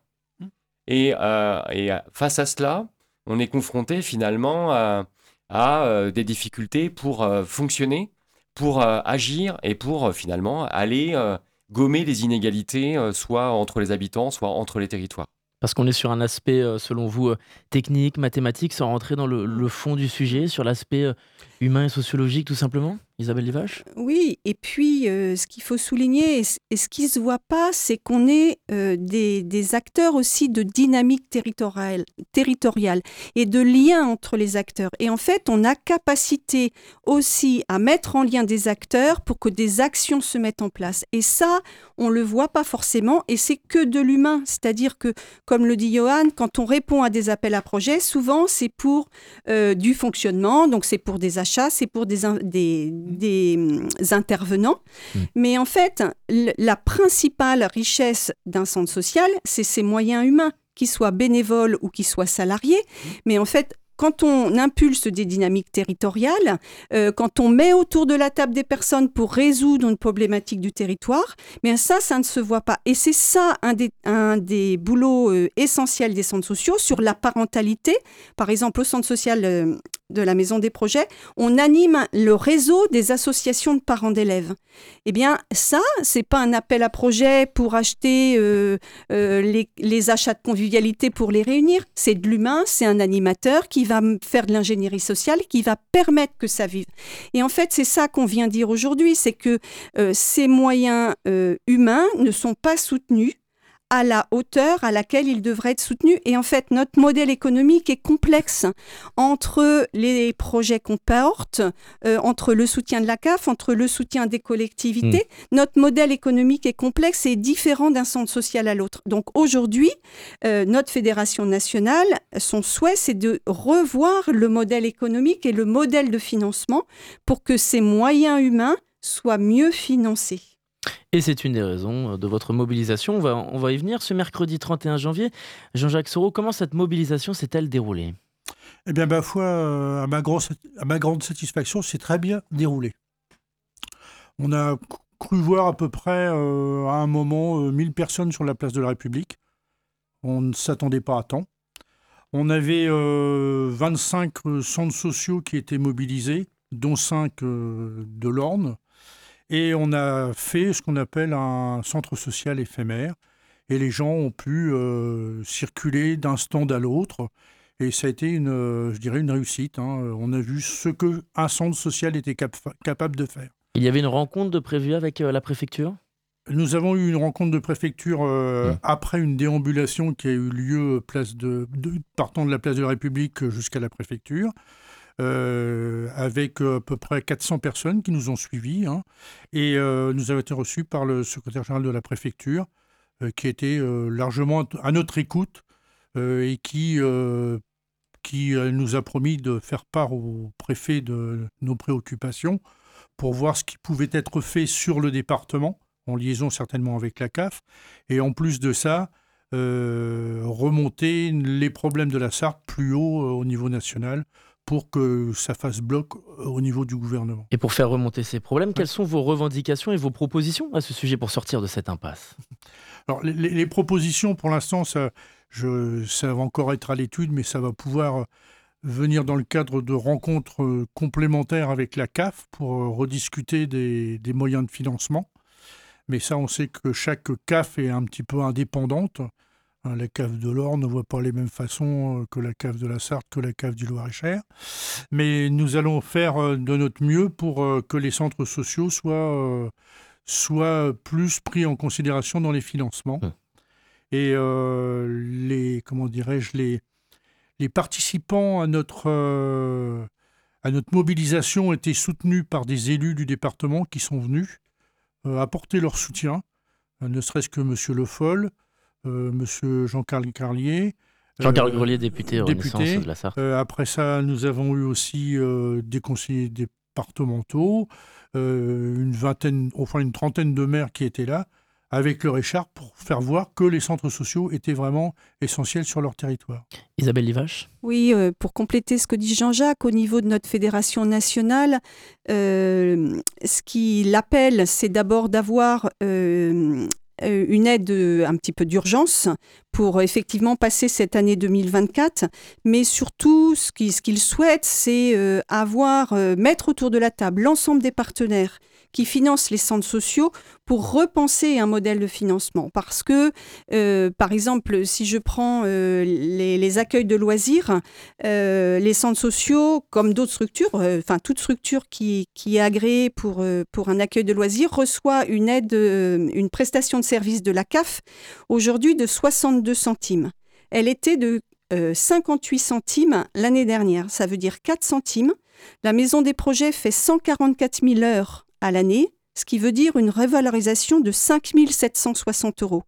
Speaker 9: Et, euh, euh, face à cela, on est confronté finalement à, à, euh, des difficultés pour euh, fonctionner, pour euh, agir et pour euh, finalement aller euh, gommer les inégalités, euh, soit entre les habitants, soit entre les territoires.
Speaker 5: Parce qu'on est sur un aspect, euh, selon vous, euh, technique, mathématique, sans rentrer dans le, fond du sujet, sur l'aspect euh, humain et sociologique, tout simplement? Isabelle Livache?
Speaker 7: Oui, et puis euh, ce qu'il faut souligner et, ce qui ne se voit pas, c'est qu'on est euh, des, acteurs aussi de dynamique territoriale, et de lien entre les acteurs. Et en fait, on a capacité aussi à mettre en lien des acteurs pour que des actions se mettent en place. Et ça, on le voit pas forcément et c'est que de l'humain. C'est-à-dire que, comme le dit Johan, quand on répond à des appels à projets, souvent c'est pour euh, du fonctionnement, donc c'est pour des achats, c'est pour des, des, hum, intervenants.
Speaker 5: Mm.
Speaker 7: Mais en fait, la principale richesse d'un centre social, c'est ses moyens humains, qu'ils soient bénévoles ou qu'ils soient salariés. Mais en fait, quand on impulse des dynamiques territoriales, euh, quand on met autour de la table des personnes pour résoudre une problématique du territoire, mais ça, ça ne se voit pas. Et c'est ça un des, un des boulots euh, essentiels des centres sociaux sur la parentalité. Par exemple, au centre social euh, de la Maison des Projets, on anime le réseau des associations de parents d'élèves. Eh bien, ça, c'est pas un appel à projet pour acheter euh, euh, les, achats de convivialité pour les réunir. C'est de l'humain, c'est un animateur qui va faire de l'ingénierie sociale, qui va permettre que ça vive. Et en fait, c'est ça qu'on vient dire aujourd'hui, c'est que euh, ces moyens humains ne sont pas soutenus à la hauteur à laquelle ils devraient être soutenus. Et en fait, notre modèle économique est complexe entre les projets qu'on porte, euh, entre le soutien de la CAF, entre le soutien des collectivités. Notre modèle économique est complexe et différent d'un centre social à l'autre. Donc aujourd'hui, euh, notre fédération nationale, son souhait, c'est de revoir le modèle économique et le modèle de financement pour que ces moyens humains soient mieux financés.
Speaker 5: Et c'est une des raisons euh, de votre mobilisation. On va, y venir ce mercredi 31 janvier. Jean-Jacques Soro, comment cette mobilisation s'est-elle déroulée?
Speaker 6: Eh bien, ma foi, euh, à ma, grande satisfaction, c'est très bien déroulé. On a cru voir à peu près euh, à un moment euh, 1000 personnes sur la place de la République. On ne s'attendait pas à tant. On avait euh, 25 euh, centres sociaux qui étaient mobilisés, dont 5 de l'Orne. Et on a fait ce qu'on appelle un centre social éphémère. Et les gens ont pu euh, circuler d'un stand à l'autre. Et ça a été, une, euh, je dirais, une réussite. hein. On a vu ce qu'un centre social était cap- capable de faire.
Speaker 5: Il y avait une rencontre de prévue avec euh, la préfecture?
Speaker 6: Nous avons eu une rencontre de préfecture euh,
Speaker 5: Mmh.
Speaker 6: après une déambulation qui a eu lieu place de, de- partant de la place de la République jusqu'à la préfecture, avec euh, à peu près 400 personnes qui nous ont suivis. hein. et euh, nous avons été reçus par le secrétaire général de la préfecture, euh, qui était euh, largement à notre écoute euh, et qui, euh, qui euh, nous a promis de faire part au préfet de nos préoccupations pour voir ce qui pouvait être fait sur le département, en liaison certainement avec la CAF, et en plus de ça, euh, remonter les problèmes de la Sarthe plus haut euh, au niveau national pour que ça fasse bloc au niveau du gouvernement.
Speaker 5: Et pour faire remonter ces problèmes, quelles sont vos revendications et vos propositions à ce sujet pour sortir de cette impasse?
Speaker 6: Alors, les, les propositions, pour l'instant, ça, je, ça va encore être à l'étude, mais ça va pouvoir venir dans le cadre de rencontres euh, complémentaires avec la CAF pour euh, rediscuter des, moyens de financement. Mais ça, on sait que chaque CAF est un petit peu indépendante. Hein, la CAF de l'Or ne voit pas les mêmes façons euh, que la CAF de la Sarthe, que la CAF du Loir-et-Cher. Mais nous allons faire de notre mieux pour que les centres sociaux soient, soient plus pris en considération dans les financements. Hum. Et les, comment dirais-je, les, les participants à notre, euh, à notre mobilisation étaient soutenus par des élus du département qui sont venus euh, apporter leur soutien, euh, ne serait-ce que M. Le Foll, M. Jean-Carl Carlier.
Speaker 5: Jean-Carl Grelier, député, député. de la Sarthe.
Speaker 6: après ça, nous avons eu aussi des conseillers départementaux, une vingtaine, enfin une trentaine de maires qui étaient là avec leur écharpe pour faire voir que les centres sociaux étaient vraiment essentiels sur leur territoire.
Speaker 5: Isabelle Livache
Speaker 7: Oui, euh, pour compléter ce que dit Jean-Jacques, au niveau de notre fédération nationale, euh, ce qu'il appelle, c'est d'abord d'avoir euh, une aide un petit peu d'urgence pour effectivement passer cette année 2024, mais surtout ce qu'il souhaite, c'est avoir, mettre autour de la table l'ensemble des partenaires qui financent les centres sociaux pour repenser un modèle de financement. Parce que, euh, par exemple, si je prends euh, les, accueils de loisirs, euh, les centres sociaux, comme d'autres structures, enfin toute structure qui, qui est agréée pour, pour un accueil de loisirs, reçoit une aide, une prestation de service de la CAF, aujourd'hui de 62 centimes. Elle était de 58 centimes l'année dernière. Ça veut dire 4 centimes. La maison des projets fait 144 000 heures à l'année, ce qui veut dire une revalorisation de 5 760 euros.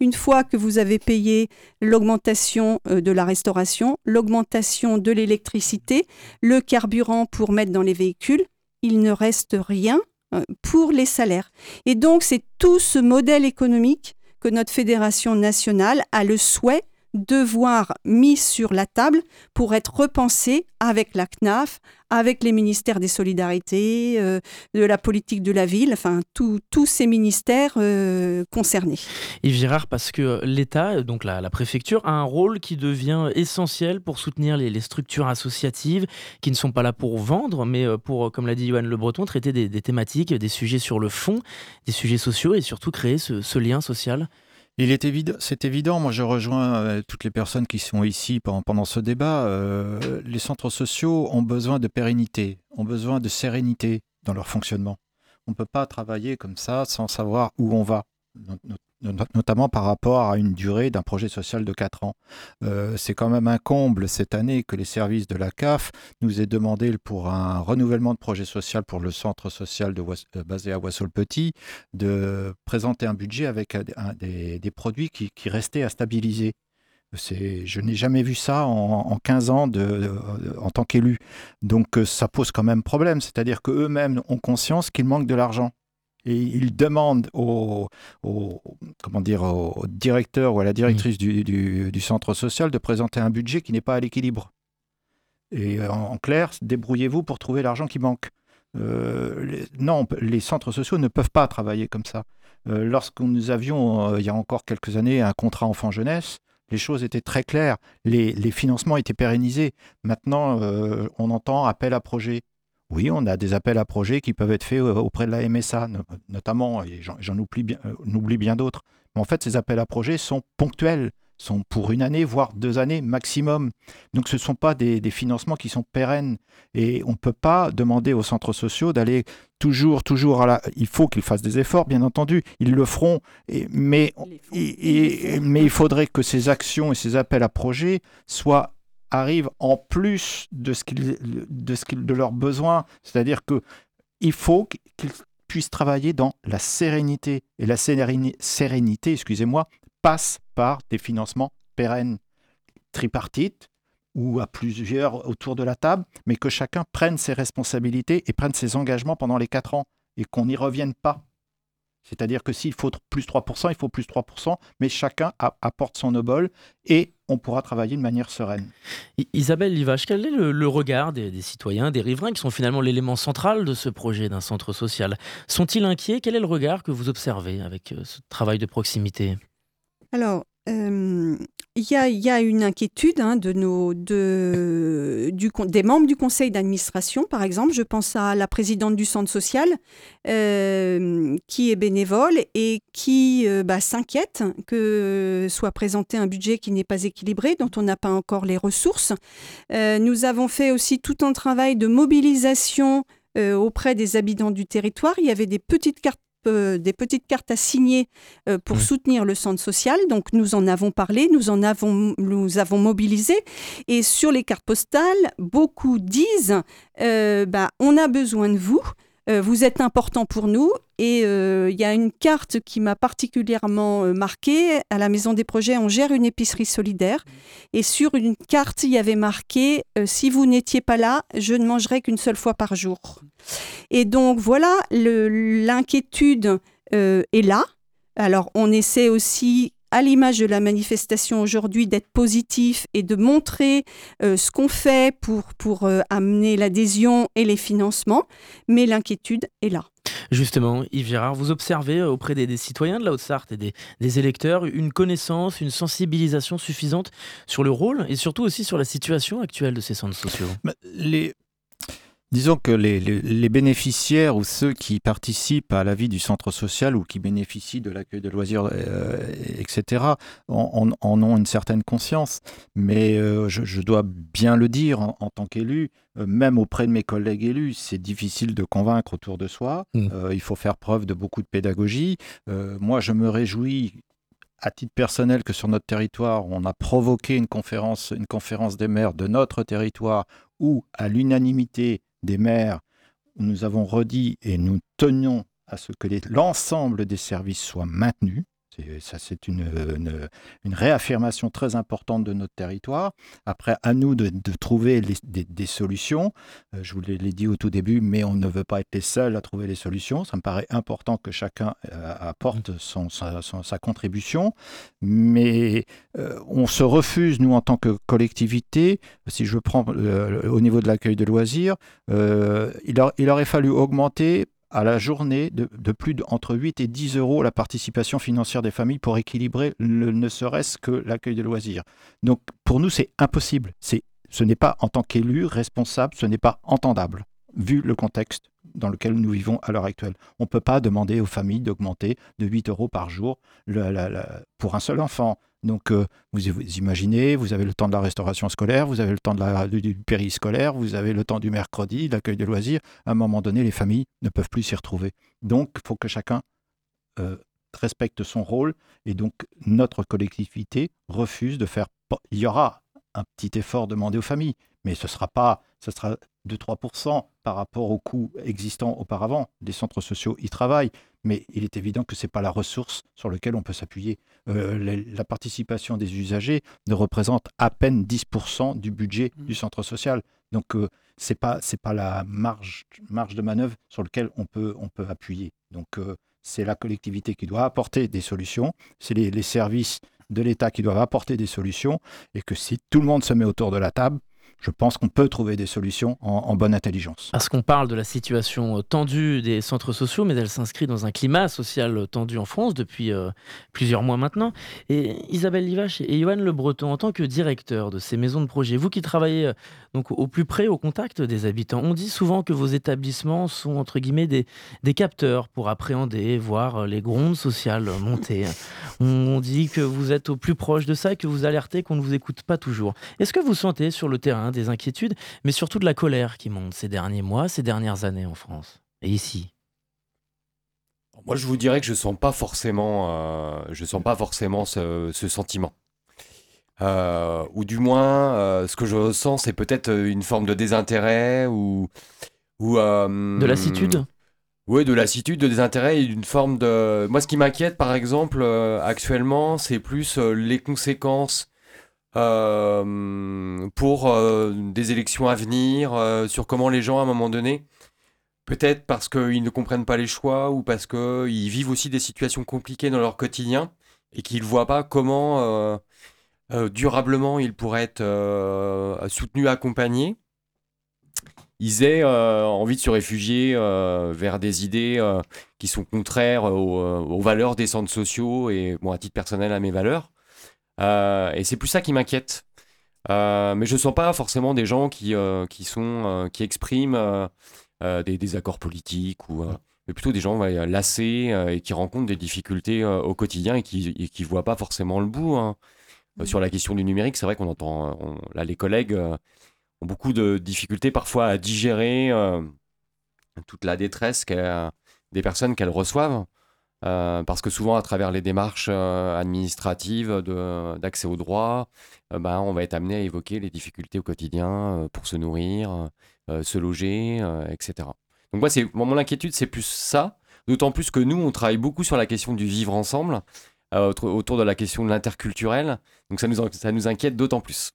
Speaker 7: Une fois que vous avez payé l'augmentation euh, de la restauration, l'augmentation de l'électricité, le carburant pour mettre dans les véhicules, il ne reste rien euh, pour les salaires. Et donc c'est tout ce modèle économique que notre fédération nationale a le souhait devoir mis sur la table pour être repensé avec la CNAF, avec les ministères des solidarités, euh, de la politique de la ville, enfin tous ces ministères euh, concernés.
Speaker 5: Yves Girard, parce que l'État, donc la, préfecture, a un rôle qui devient essentiel pour soutenir les, structures associatives qui ne sont pas là pour vendre, mais euh, pour, comme l'a dit Johan Le Breton, traiter des, thématiques, des sujets sur le fond, des sujets sociaux et surtout créer ce lien social.
Speaker 8: C'est évident. Moi, je rejoins euh, toutes les personnes qui sont ici pendant, ce débat. Euh, les centres sociaux ont besoin de pérennité, ont besoin de sérénité dans leur fonctionnement. On ne peut pas travailler comme ça sans savoir où on va notamment par rapport à une durée d'un projet social de 4 ans. Euh, c'est quand même un comble cette année que les services de la CAF nous aient demandé pour un renouvellement de projet social pour le centre social euh, basé à Wassol-Petit de présenter un budget avec des, produits qui, restaient à stabiliser. Je n'ai jamais vu ça en, 15 ans en tant qu'élu. Donc euh, ça pose quand même problème. C'est-à-dire qu'eux-mêmes ont conscience qu'il manque de l'argent et il demande au, comment dire, au directeur ou à la directrice du, du, centre social de présenter un budget qui n'est pas à l'équilibre. Et en, clair, débrouillez-vous pour trouver l'argent qui manque. Euh, non, les centres sociaux ne peuvent pas travailler comme ça. Euh, lorsque nous avions, euh, il y a encore quelques années, un contrat enfant-jeunesse, les choses étaient très claires. Les, les financements étaient pérennisés. Maintenant, on entend appel à projet. Oui, on a des appels à projets qui peuvent être faits euh, auprès de la MSA, notamment, et j'en oublie bien, euh, oublie bien d'autres. Mais en fait, ces appels à projets sont ponctuels, sont pour une année, voire deux années maximum. Donc ce ne sont pas des, financements qui sont pérennes. Et on ne peut pas demander aux centres sociaux d'aller toujours, toujours à la... Il faut qu'ils fassent des efforts, bien entendu, ils le feront. mais, mais il faudrait que ces actions et ces appels à projets soient arrivent en plus de leurs besoins, c'est-à-dire que il faut qu'ils puissent travailler dans la sérénité et la sérénité, excusez-moi, passe par des financements pérennes, tripartites ou à plusieurs autour de la table, mais que chacun prenne ses responsabilités et prenne ses engagements pendant les quatre ans et qu'on n'y revienne pas. C'est-à-dire que s'il faut plus 3%, il faut plus 3%, mais chacun apporte son obol et on pourra travailler de manière sereine.
Speaker 5: Isabelle Livache, quel est le, regard des, citoyens, des riverains, qui sont finalement l'élément central de ce projet d'un centre social? Sont-ils inquiets? Quel est le regard que vous observez avec euh, ce travail de proximité?
Speaker 7: Alors, euh, il y, a, une inquiétude hein, des membres du conseil d'administration, par exemple. Je pense à la présidente du centre social, euh, qui est bénévole et qui euh, bah, s'inquiète que soit présenté un budget qui n'est pas équilibré, dont on n'a pas encore les ressources. nous avons fait aussi tout un travail de mobilisation auprès des habitants du territoire. Il y avait des petites cartes des petites cartes à signer euh, pour mmh. soutenir le centre social. Donc nous en avons parlé, nous en avons, nous avons mobilisé. Et sur les cartes postales, beaucoup disent, euh, bah, on a besoin de vous. Euh, vous êtes important pour nous et euh, il y a une carte qui m'a particulièrement euh, marquée. À la Maison des Projets, on gère une épicerie solidaire et sur une carte, il y avait marqué Si vous n'étiez pas là, je ne mangerai qu'une seule fois par jour. Et donc voilà, l'inquiétude est là. Alors on essaie aussi à l'image de la manifestation aujourd'hui, d'être positif et de montrer euh, ce qu'on fait pour, pour euh, amener l'adhésion et les financements, mais l'inquiétude est là.
Speaker 5: Justement, Yves Gérard, vous observez euh, auprès des, citoyens de la Haute-Sarthe et des, des, électeurs une connaissance, une sensibilisation suffisante sur le rôle et surtout aussi sur la situation actuelle de ces centres sociaux?
Speaker 8: Bah, les, Disons que les, bénéficiaires ou ceux qui participent à la vie du centre social ou qui bénéficient de l'accueil de loisirs, euh, etc., en, ont une certaine conscience. Mais euh, je, dois bien le dire en, tant qu'élu, euh, même auprès de mes collègues élus, c'est difficile de convaincre autour de soi. Mmh. il faut faire preuve de beaucoup de pédagogie. moi, je me réjouis à titre personnel que sur notre territoire, on a provoqué une conférence, une conférence des maires de notre territoire où, à l'unanimité, des maires nous avons redit et nous tenions à ce que l'ensemble des services soient maintenus. Ça, c'est une, une, réaffirmation très importante de notre territoire. Après, à nous de, trouver des, solutions. Euh, je vous l'ai dit au tout début, mais on ne veut pas être les seuls à trouver les solutions. Ça me paraît important que chacun euh, apporte son, sa, contribution. Mais euh, on se refuse, nous, en tant que collectivité, si je prends au niveau de l'accueil de loisirs, il, il aurait fallu augmenter à la journée de, plus d'entre 8 et 10 euros la participation financière des familles pour équilibrer ne serait-ce que l'accueil de loisirs. Donc pour nous, c'est impossible. Ce n'est pas en tant qu'élu responsable, ce n'est pas entendable, vu le contexte dans lequel nous vivons à l'heure actuelle. On ne peut pas demander aux familles d'augmenter de 8 euros par jour pour un seul enfant. Donc, euh, vous, imaginez, vous avez le temps de la restauration scolaire, vous avez le temps de la, du, périscolaire, vous avez le temps du mercredi, l'accueil de loisirs. À un moment donné, les familles ne peuvent plus s'y retrouver. Donc, il faut que chacun euh, respecte son rôle. Et donc, notre collectivité refuse de faire. Il y aura un petit effort demandé aux familles, mais ce sera pas, 2-3% par rapport aux coûts existants auparavant. Les centres sociaux y travaillent, mais il est évident que ce n'est pas la ressource sur laquelle on peut s'appuyer. Euh, la, participation des usagers ne représente à peine 10% du budget mmh. du centre social. Donc, euh, ce n'est pas, pas la marge, marge de manœuvre sur laquelle on peut, on peut appuyer. Donc, euh, c'est la collectivité qui doit apporter des solutions, c'est les, les services de l'État qui doivent apporter des solutions, et que si tout le monde se met autour de la table, je pense qu'on peut trouver des solutions en, bonne intelligence.
Speaker 5: Parce qu'on parle de la situation euh, tendue des centres sociaux, mais elle s'inscrit dans un climat social tendu en France depuis euh, plusieurs mois maintenant. Et Isabelle Livache et Johan Le Breton, en tant que directeur de ces maisons de projet, vous qui travaillez euh, donc au plus près, au contact des habitants, on dit souvent que vos établissements sont entre guillemets des, des capteurs pour appréhender, voir les grondes sociales monter. On dit que vous êtes au plus proche de ça, que vous alertez qu'on ne vous écoute pas toujours. Est-ce que vous sentez sur le terrain des inquiétudes, mais surtout de la colère qui monte ces derniers mois, ces dernières années en France et ici?
Speaker 9: Moi, je vous dirais que je sens pas forcément, euh, je sens pas forcément ce, sentiment. Euh, ou du moins, euh, ce que je ressens, c'est peut-être une forme de désintérêt ou, ou
Speaker 5: de lassitude.
Speaker 9: Oui, de lassitude, de désintérêt et d'une forme de. Moi, ce qui m'inquiète, par exemple, actuellement, c'est plus les conséquences euh, pour euh, des élections à venir, euh, sur comment les gens, à un moment donné, Peut-être parce qu'ils ne comprennent pas les choix ou parce qu'ils vivent aussi des situations compliquées dans leur quotidien et qu'ils ne voient pas comment euh, durablement ils pourraient être euh, soutenus, accompagnés. Ils aient euh, envie de se réfugier euh, vers des idées qui sont contraires aux, aux valeurs des centres sociaux et, bon, à titre personnel, à mes valeurs. Et c'est plus ça qui m'inquiète. Mais je sens pas forcément des gens qui, qui, sont, qui expriment des désaccords politiques ou mais plutôt des gens ouais, lassés euh, et qui rencontrent des difficultés euh, au quotidien et qui qui voient pas forcément le bout. hein. Euh, Sur la question du numérique, c'est vrai qu'on entend euh, là les collègues euh, ont beaucoup de difficultés parfois à digérer toute la détresse des personnes qu'elles reçoivent. Parce que souvent, à travers les démarches administratives d'accès aux droits, ben, on va être amené à évoquer les difficultés au quotidien pour se nourrir, se loger, etc. Donc moi, c'est, mon inquiétude, c'est plus ça, d'autant plus que nous, on travaille beaucoup sur la question du vivre ensemble, autour, autour de la question de l'interculturel, donc ça nous, ça nous inquiète d'autant plus.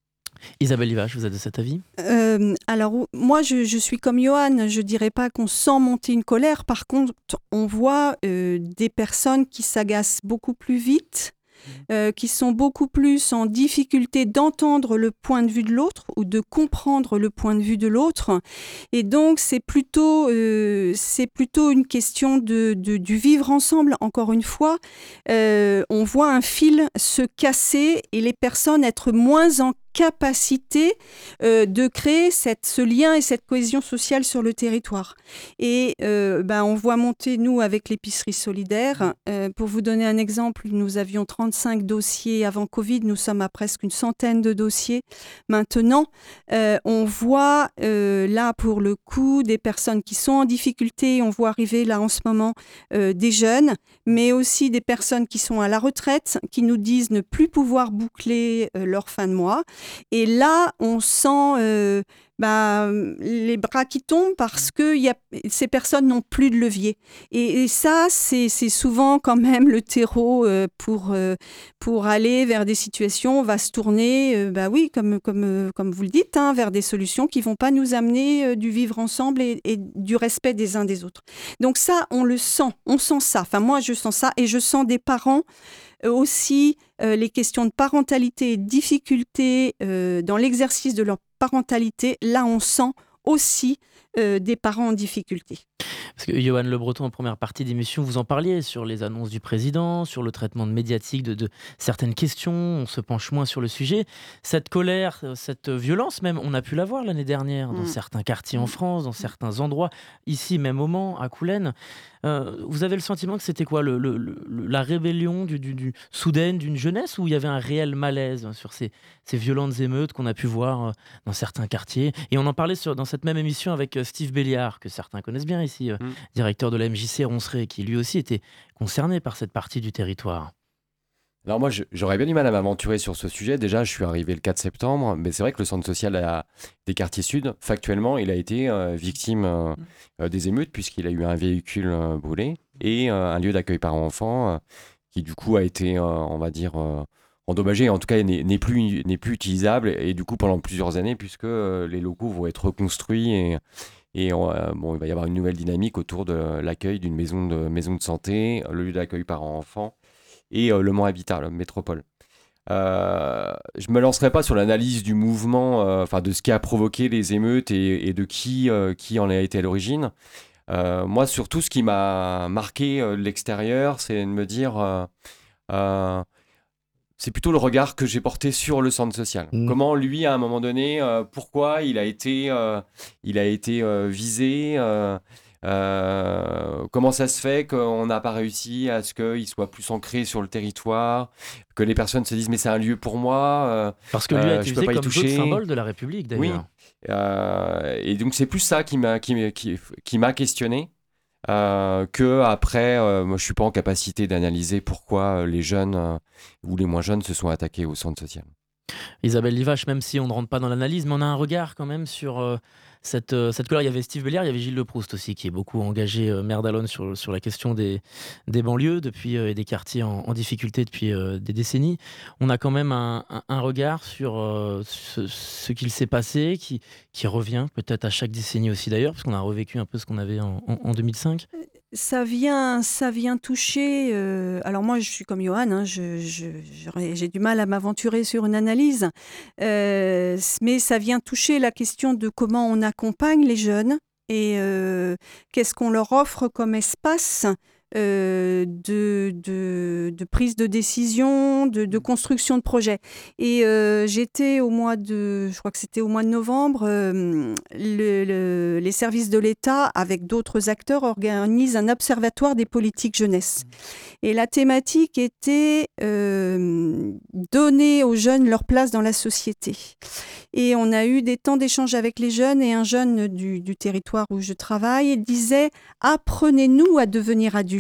Speaker 5: Isabelle Livache, vous êtes de cet avis?
Speaker 7: Euh, alors, moi, je, je suis comme Johan. Je dirais pas qu'on sent monter une colère. Par contre, on voit euh, des personnes qui s'agacent beaucoup plus vite, euh, qui sont beaucoup plus en difficulté d'entendre le point de vue de l'autre ou de comprendre le point de vue de l'autre. Et donc, c'est plutôt, euh, plutôt une question de- du vivre ensemble. Encore une fois, Euh, on voit un fil se casser et les personnes être moins en capacité euh, de créer cette, ce lien et cette cohésion sociale sur le territoire. Et euh, ben, on voit monter, nous, avec l'épicerie solidaire. euh, pour vous donner un exemple, nous avions 35 dossiers avant Covid, nous sommes à presque une centaine de dossiers maintenant. On voit là, pour le coup, des personnes qui sont en difficulté. On voit arriver là en ce moment des jeunes, mais aussi des personnes qui sont à la retraite, qui nous disent ne plus pouvoir boucler leur fin de mois. Et là, on sent euh, bah, les bras qui tombent parce que ces personnes n'ont plus de levier. Et, ça, c'est souvent quand même le terreau euh, pour, euh, pour aller vers des situations. On va se tourner, euh, bah oui, comme, comme, comme vous le dites, hein, vers des solutions qui vont pas nous amener du vivre ensemble et, du respect des uns des autres. Donc ça, on le sent, on sent ça. Enfin, moi, je sens ça et je sens des parents aussi les questions de parentalité et difficultés dans l'exercice de leur parentalité. Là, on sent aussi euh, des parents en difficulté.
Speaker 5: Parce que Johan Le Breton, en première partie d'émission, vous en parliez sur les annonces du président, sur le traitement de médiatique de, de certaines questions. On se penche moins sur le sujet. Cette colère, euh, cette violence, même, on a pu la voir l'année dernière dans
Speaker 7: Mm.
Speaker 5: certains quartiers en France, dans certains endroits, ici même au Mans, à Coulennes. Euh, vous avez le sentiment que c'était quoi le, le- le- La rébellion du, du- du- soudaine d'une jeunesse ou il y avait un réel malaise sur ces, ces violentes émeutes qu'on a pu voir dans certains quartiers? Et on en parlait sur, dans cette même émission avec Steve Béliard, que certains connaissent bien ici, euh,
Speaker 9: Mm.
Speaker 5: directeur de la MJC Ronceret, qui lui aussi était concerné par cette partie du territoire.
Speaker 9: Alors moi, j'aurais bien du mal à m'aventurer sur ce sujet. Déjà, je suis arrivé le 4 septembre, mais c'est vrai que le centre social à- des quartiers sud, factuellement, il a été euh, victime euh, euh, des émeutes puisqu'il a eu un véhicule euh, brûlé et euh, un lieu d'accueil par enfants euh, qui du coup a été, euh, on va dire, euh, endommagé. En tout cas, n'est n'est plus, n'est plus utilisable et, du coup pendant plusieurs années puisque euh, les locaux vont être reconstruits et et euh, bon, il va y avoir une nouvelle dynamique autour de l'accueil d'une maison de, maison de santé, le lieu d'accueil parents-enfants et euh, le Mans Habitat, la métropole. Euh, je me lancerai pas sur l'analyse du mouvement, euh, enfin de ce qui a provoqué les émeutes et, de qui, qui en a été à l'origine. Moi, surtout, ce qui m'a marqué de l'extérieur, c'est de me dire, c'est plutôt le regard que j'ai porté sur le centre social.
Speaker 5: Mm.
Speaker 9: Comment lui, à un moment donné, euh, pourquoi il a été, euh, il a été euh, visé. comment ça se fait qu'on n'a pas réussi à ce qu'il soit plus ancré sur le territoire, que les personnes se disent mais c'est un lieu pour moi.
Speaker 5: Parce que lui a été
Speaker 9: peux
Speaker 5: visé
Speaker 9: pas y
Speaker 5: comme symboles de la République, d'ailleurs.
Speaker 9: euh, et donc c'est plus ça qui m'a qui, qui, qui m'a questionné euh, que après euh, moi je suis pas en capacité d'analyser pourquoi euh, les jeunes euh, ou les moins jeunes se sont attaqués au centre social.
Speaker 5: Isabelle Livache, même si on ne rentre pas dans l'analyse, mais on a un regard quand même sur cette, euh, cette couleur. Il y avait Steve Belliard, il y avait Gilles Leproust aussi, qui est beaucoup engagé, euh, maire d'Alonne, sur, sur la question des, des banlieues depuis, et des quartiers en, difficulté depuis des décennies. On a quand même un, regard sur ce, qu'il s'est passé, qui, qui revient peut-être à chaque décennie aussi d'ailleurs, parce qu'on a revécu un peu ce qu'on avait en 2005
Speaker 7: ça vient, ça vient toucher. Euh, alors moi, je suis comme Johan, hein, j'ai du mal à m'aventurer sur une analyse, euh, mais ça vient toucher la question de comment on accompagne les jeunes et euh, qu'est-ce qu'on leur offre comme espace euh, de, de, prise de décision, de, de construction de projet. Et euh, j'étais au mois de, je crois que c'était au mois de novembre, euh, le, les services de l'État, avec d'autres acteurs, organisent un observatoire des politiques jeunesse. Et la thématique était donner aux jeunes leur place dans la société. Et on a eu des temps d'échange avec les jeunes et un jeune du, du territoire où je travaille disait, apprenez-nous à devenir adultes.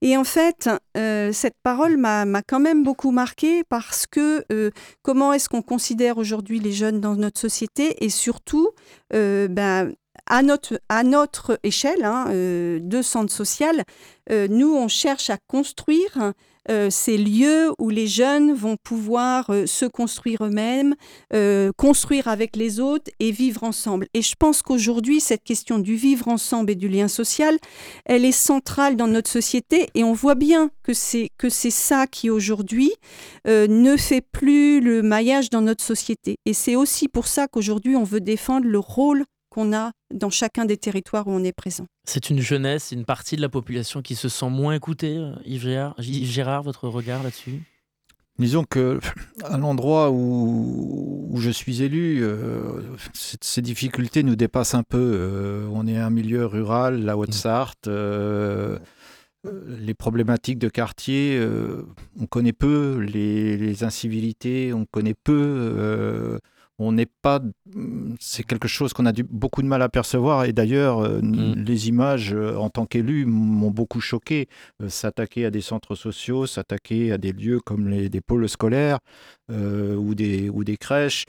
Speaker 7: Et en fait, euh, cette parole m'a quand même beaucoup marqué parce que euh, comment est-ce qu'on considère aujourd'hui les jeunes dans notre société et surtout, euh, ben, à, notre, à notre échelle hein, de centre social, nous, on cherche à construire euh, ces lieux où les jeunes vont pouvoir euh, se construire eux-mêmes, euh, construire avec les autres et vivre ensemble. Et je pense qu'aujourd'hui, cette question du vivre ensemble et du lien social, elle est centrale dans notre société et on voit bien que c'est que c'est ça qui aujourd'hui ne fait plus le maillage dans notre société. Et c'est aussi pour ça qu'aujourd'hui, on veut défendre le rôle qu'on a dans chacun des territoires où on est présent.
Speaker 5: C'est une jeunesse, une partie de la population qui se sent moins écoutée. Euh, Yves Gérard, votre regard là-dessus?
Speaker 8: Disons que à l'endroit où, je suis élu, euh, ces difficultés nous dépassent un peu. Euh, on est un milieu rural, la Haute-Sarthe. les problématiques de quartier, on connaît peu. Les, les, incivilités, on connaît peu on n'est pas. C'est quelque chose qu'on a du, beaucoup de mal à percevoir. Et d'ailleurs, euh, mm. les images euh, en tant qu'élu m'ont beaucoup choqué. Euh, s'attaquer à des centres sociaux, s'attaquer à des lieux comme les, des pôles scolaires ou, des, ou des crèches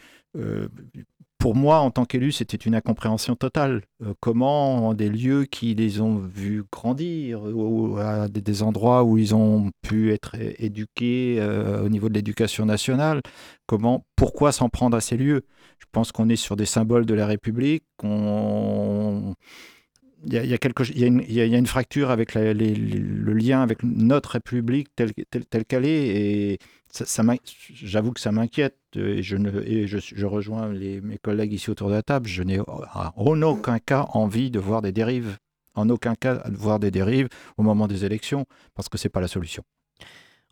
Speaker 8: pour moi, en tant qu'élu, c'était une incompréhension totale. Euh, comment des lieux qui les ont vus grandir, ou à des endroits où ils ont pu être éduqués euh, au niveau de l'éducation nationale, comment, pourquoi s'en prendre à ces lieux? Je pense qu'on est sur des symboles de la République. Il y, a, une, fracture avec le lien avec notre République telle qu'elle est. ça, j'avoue que ça m'inquiète et, je, ne, je, rejoins les, mes collègues ici autour de la table. Je n'ai en aucun cas envie de voir des dérives, en aucun cas de voir des dérives au moment des élections, parce que ce n'est pas la solution.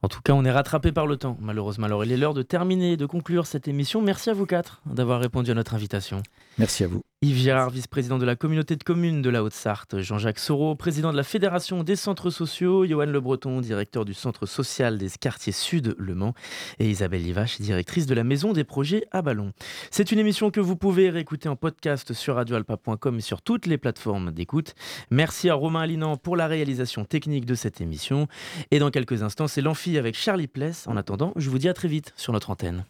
Speaker 5: En tout cas, on est rattrapé par le temps, malheureusement. Alors, il est l'heure de terminer de conclure cette émission. Merci à vous quatre d'avoir répondu à notre invitation.
Speaker 8: Merci à vous.
Speaker 5: Yves Gérard, vice-président de la communauté de communes de la Haute-Sarthe, Jean-Jacques Soro, président de la Fédération des centres sociaux, Johan Le Breton, directeur du centre social des quartiers sud Le Mans, et Isabelle Livache, directrice de la maison des projets à Ballon. C'est une émission que vous pouvez réécouter en podcast sur radioalpa.com et sur toutes les plateformes d'écoute. Merci à Romain Alinan pour la réalisation technique de cette émission. Et dans quelques instants, c'est l'amphi avec Charlie Pless. En attendant, je vous dis à très vite sur notre antenne.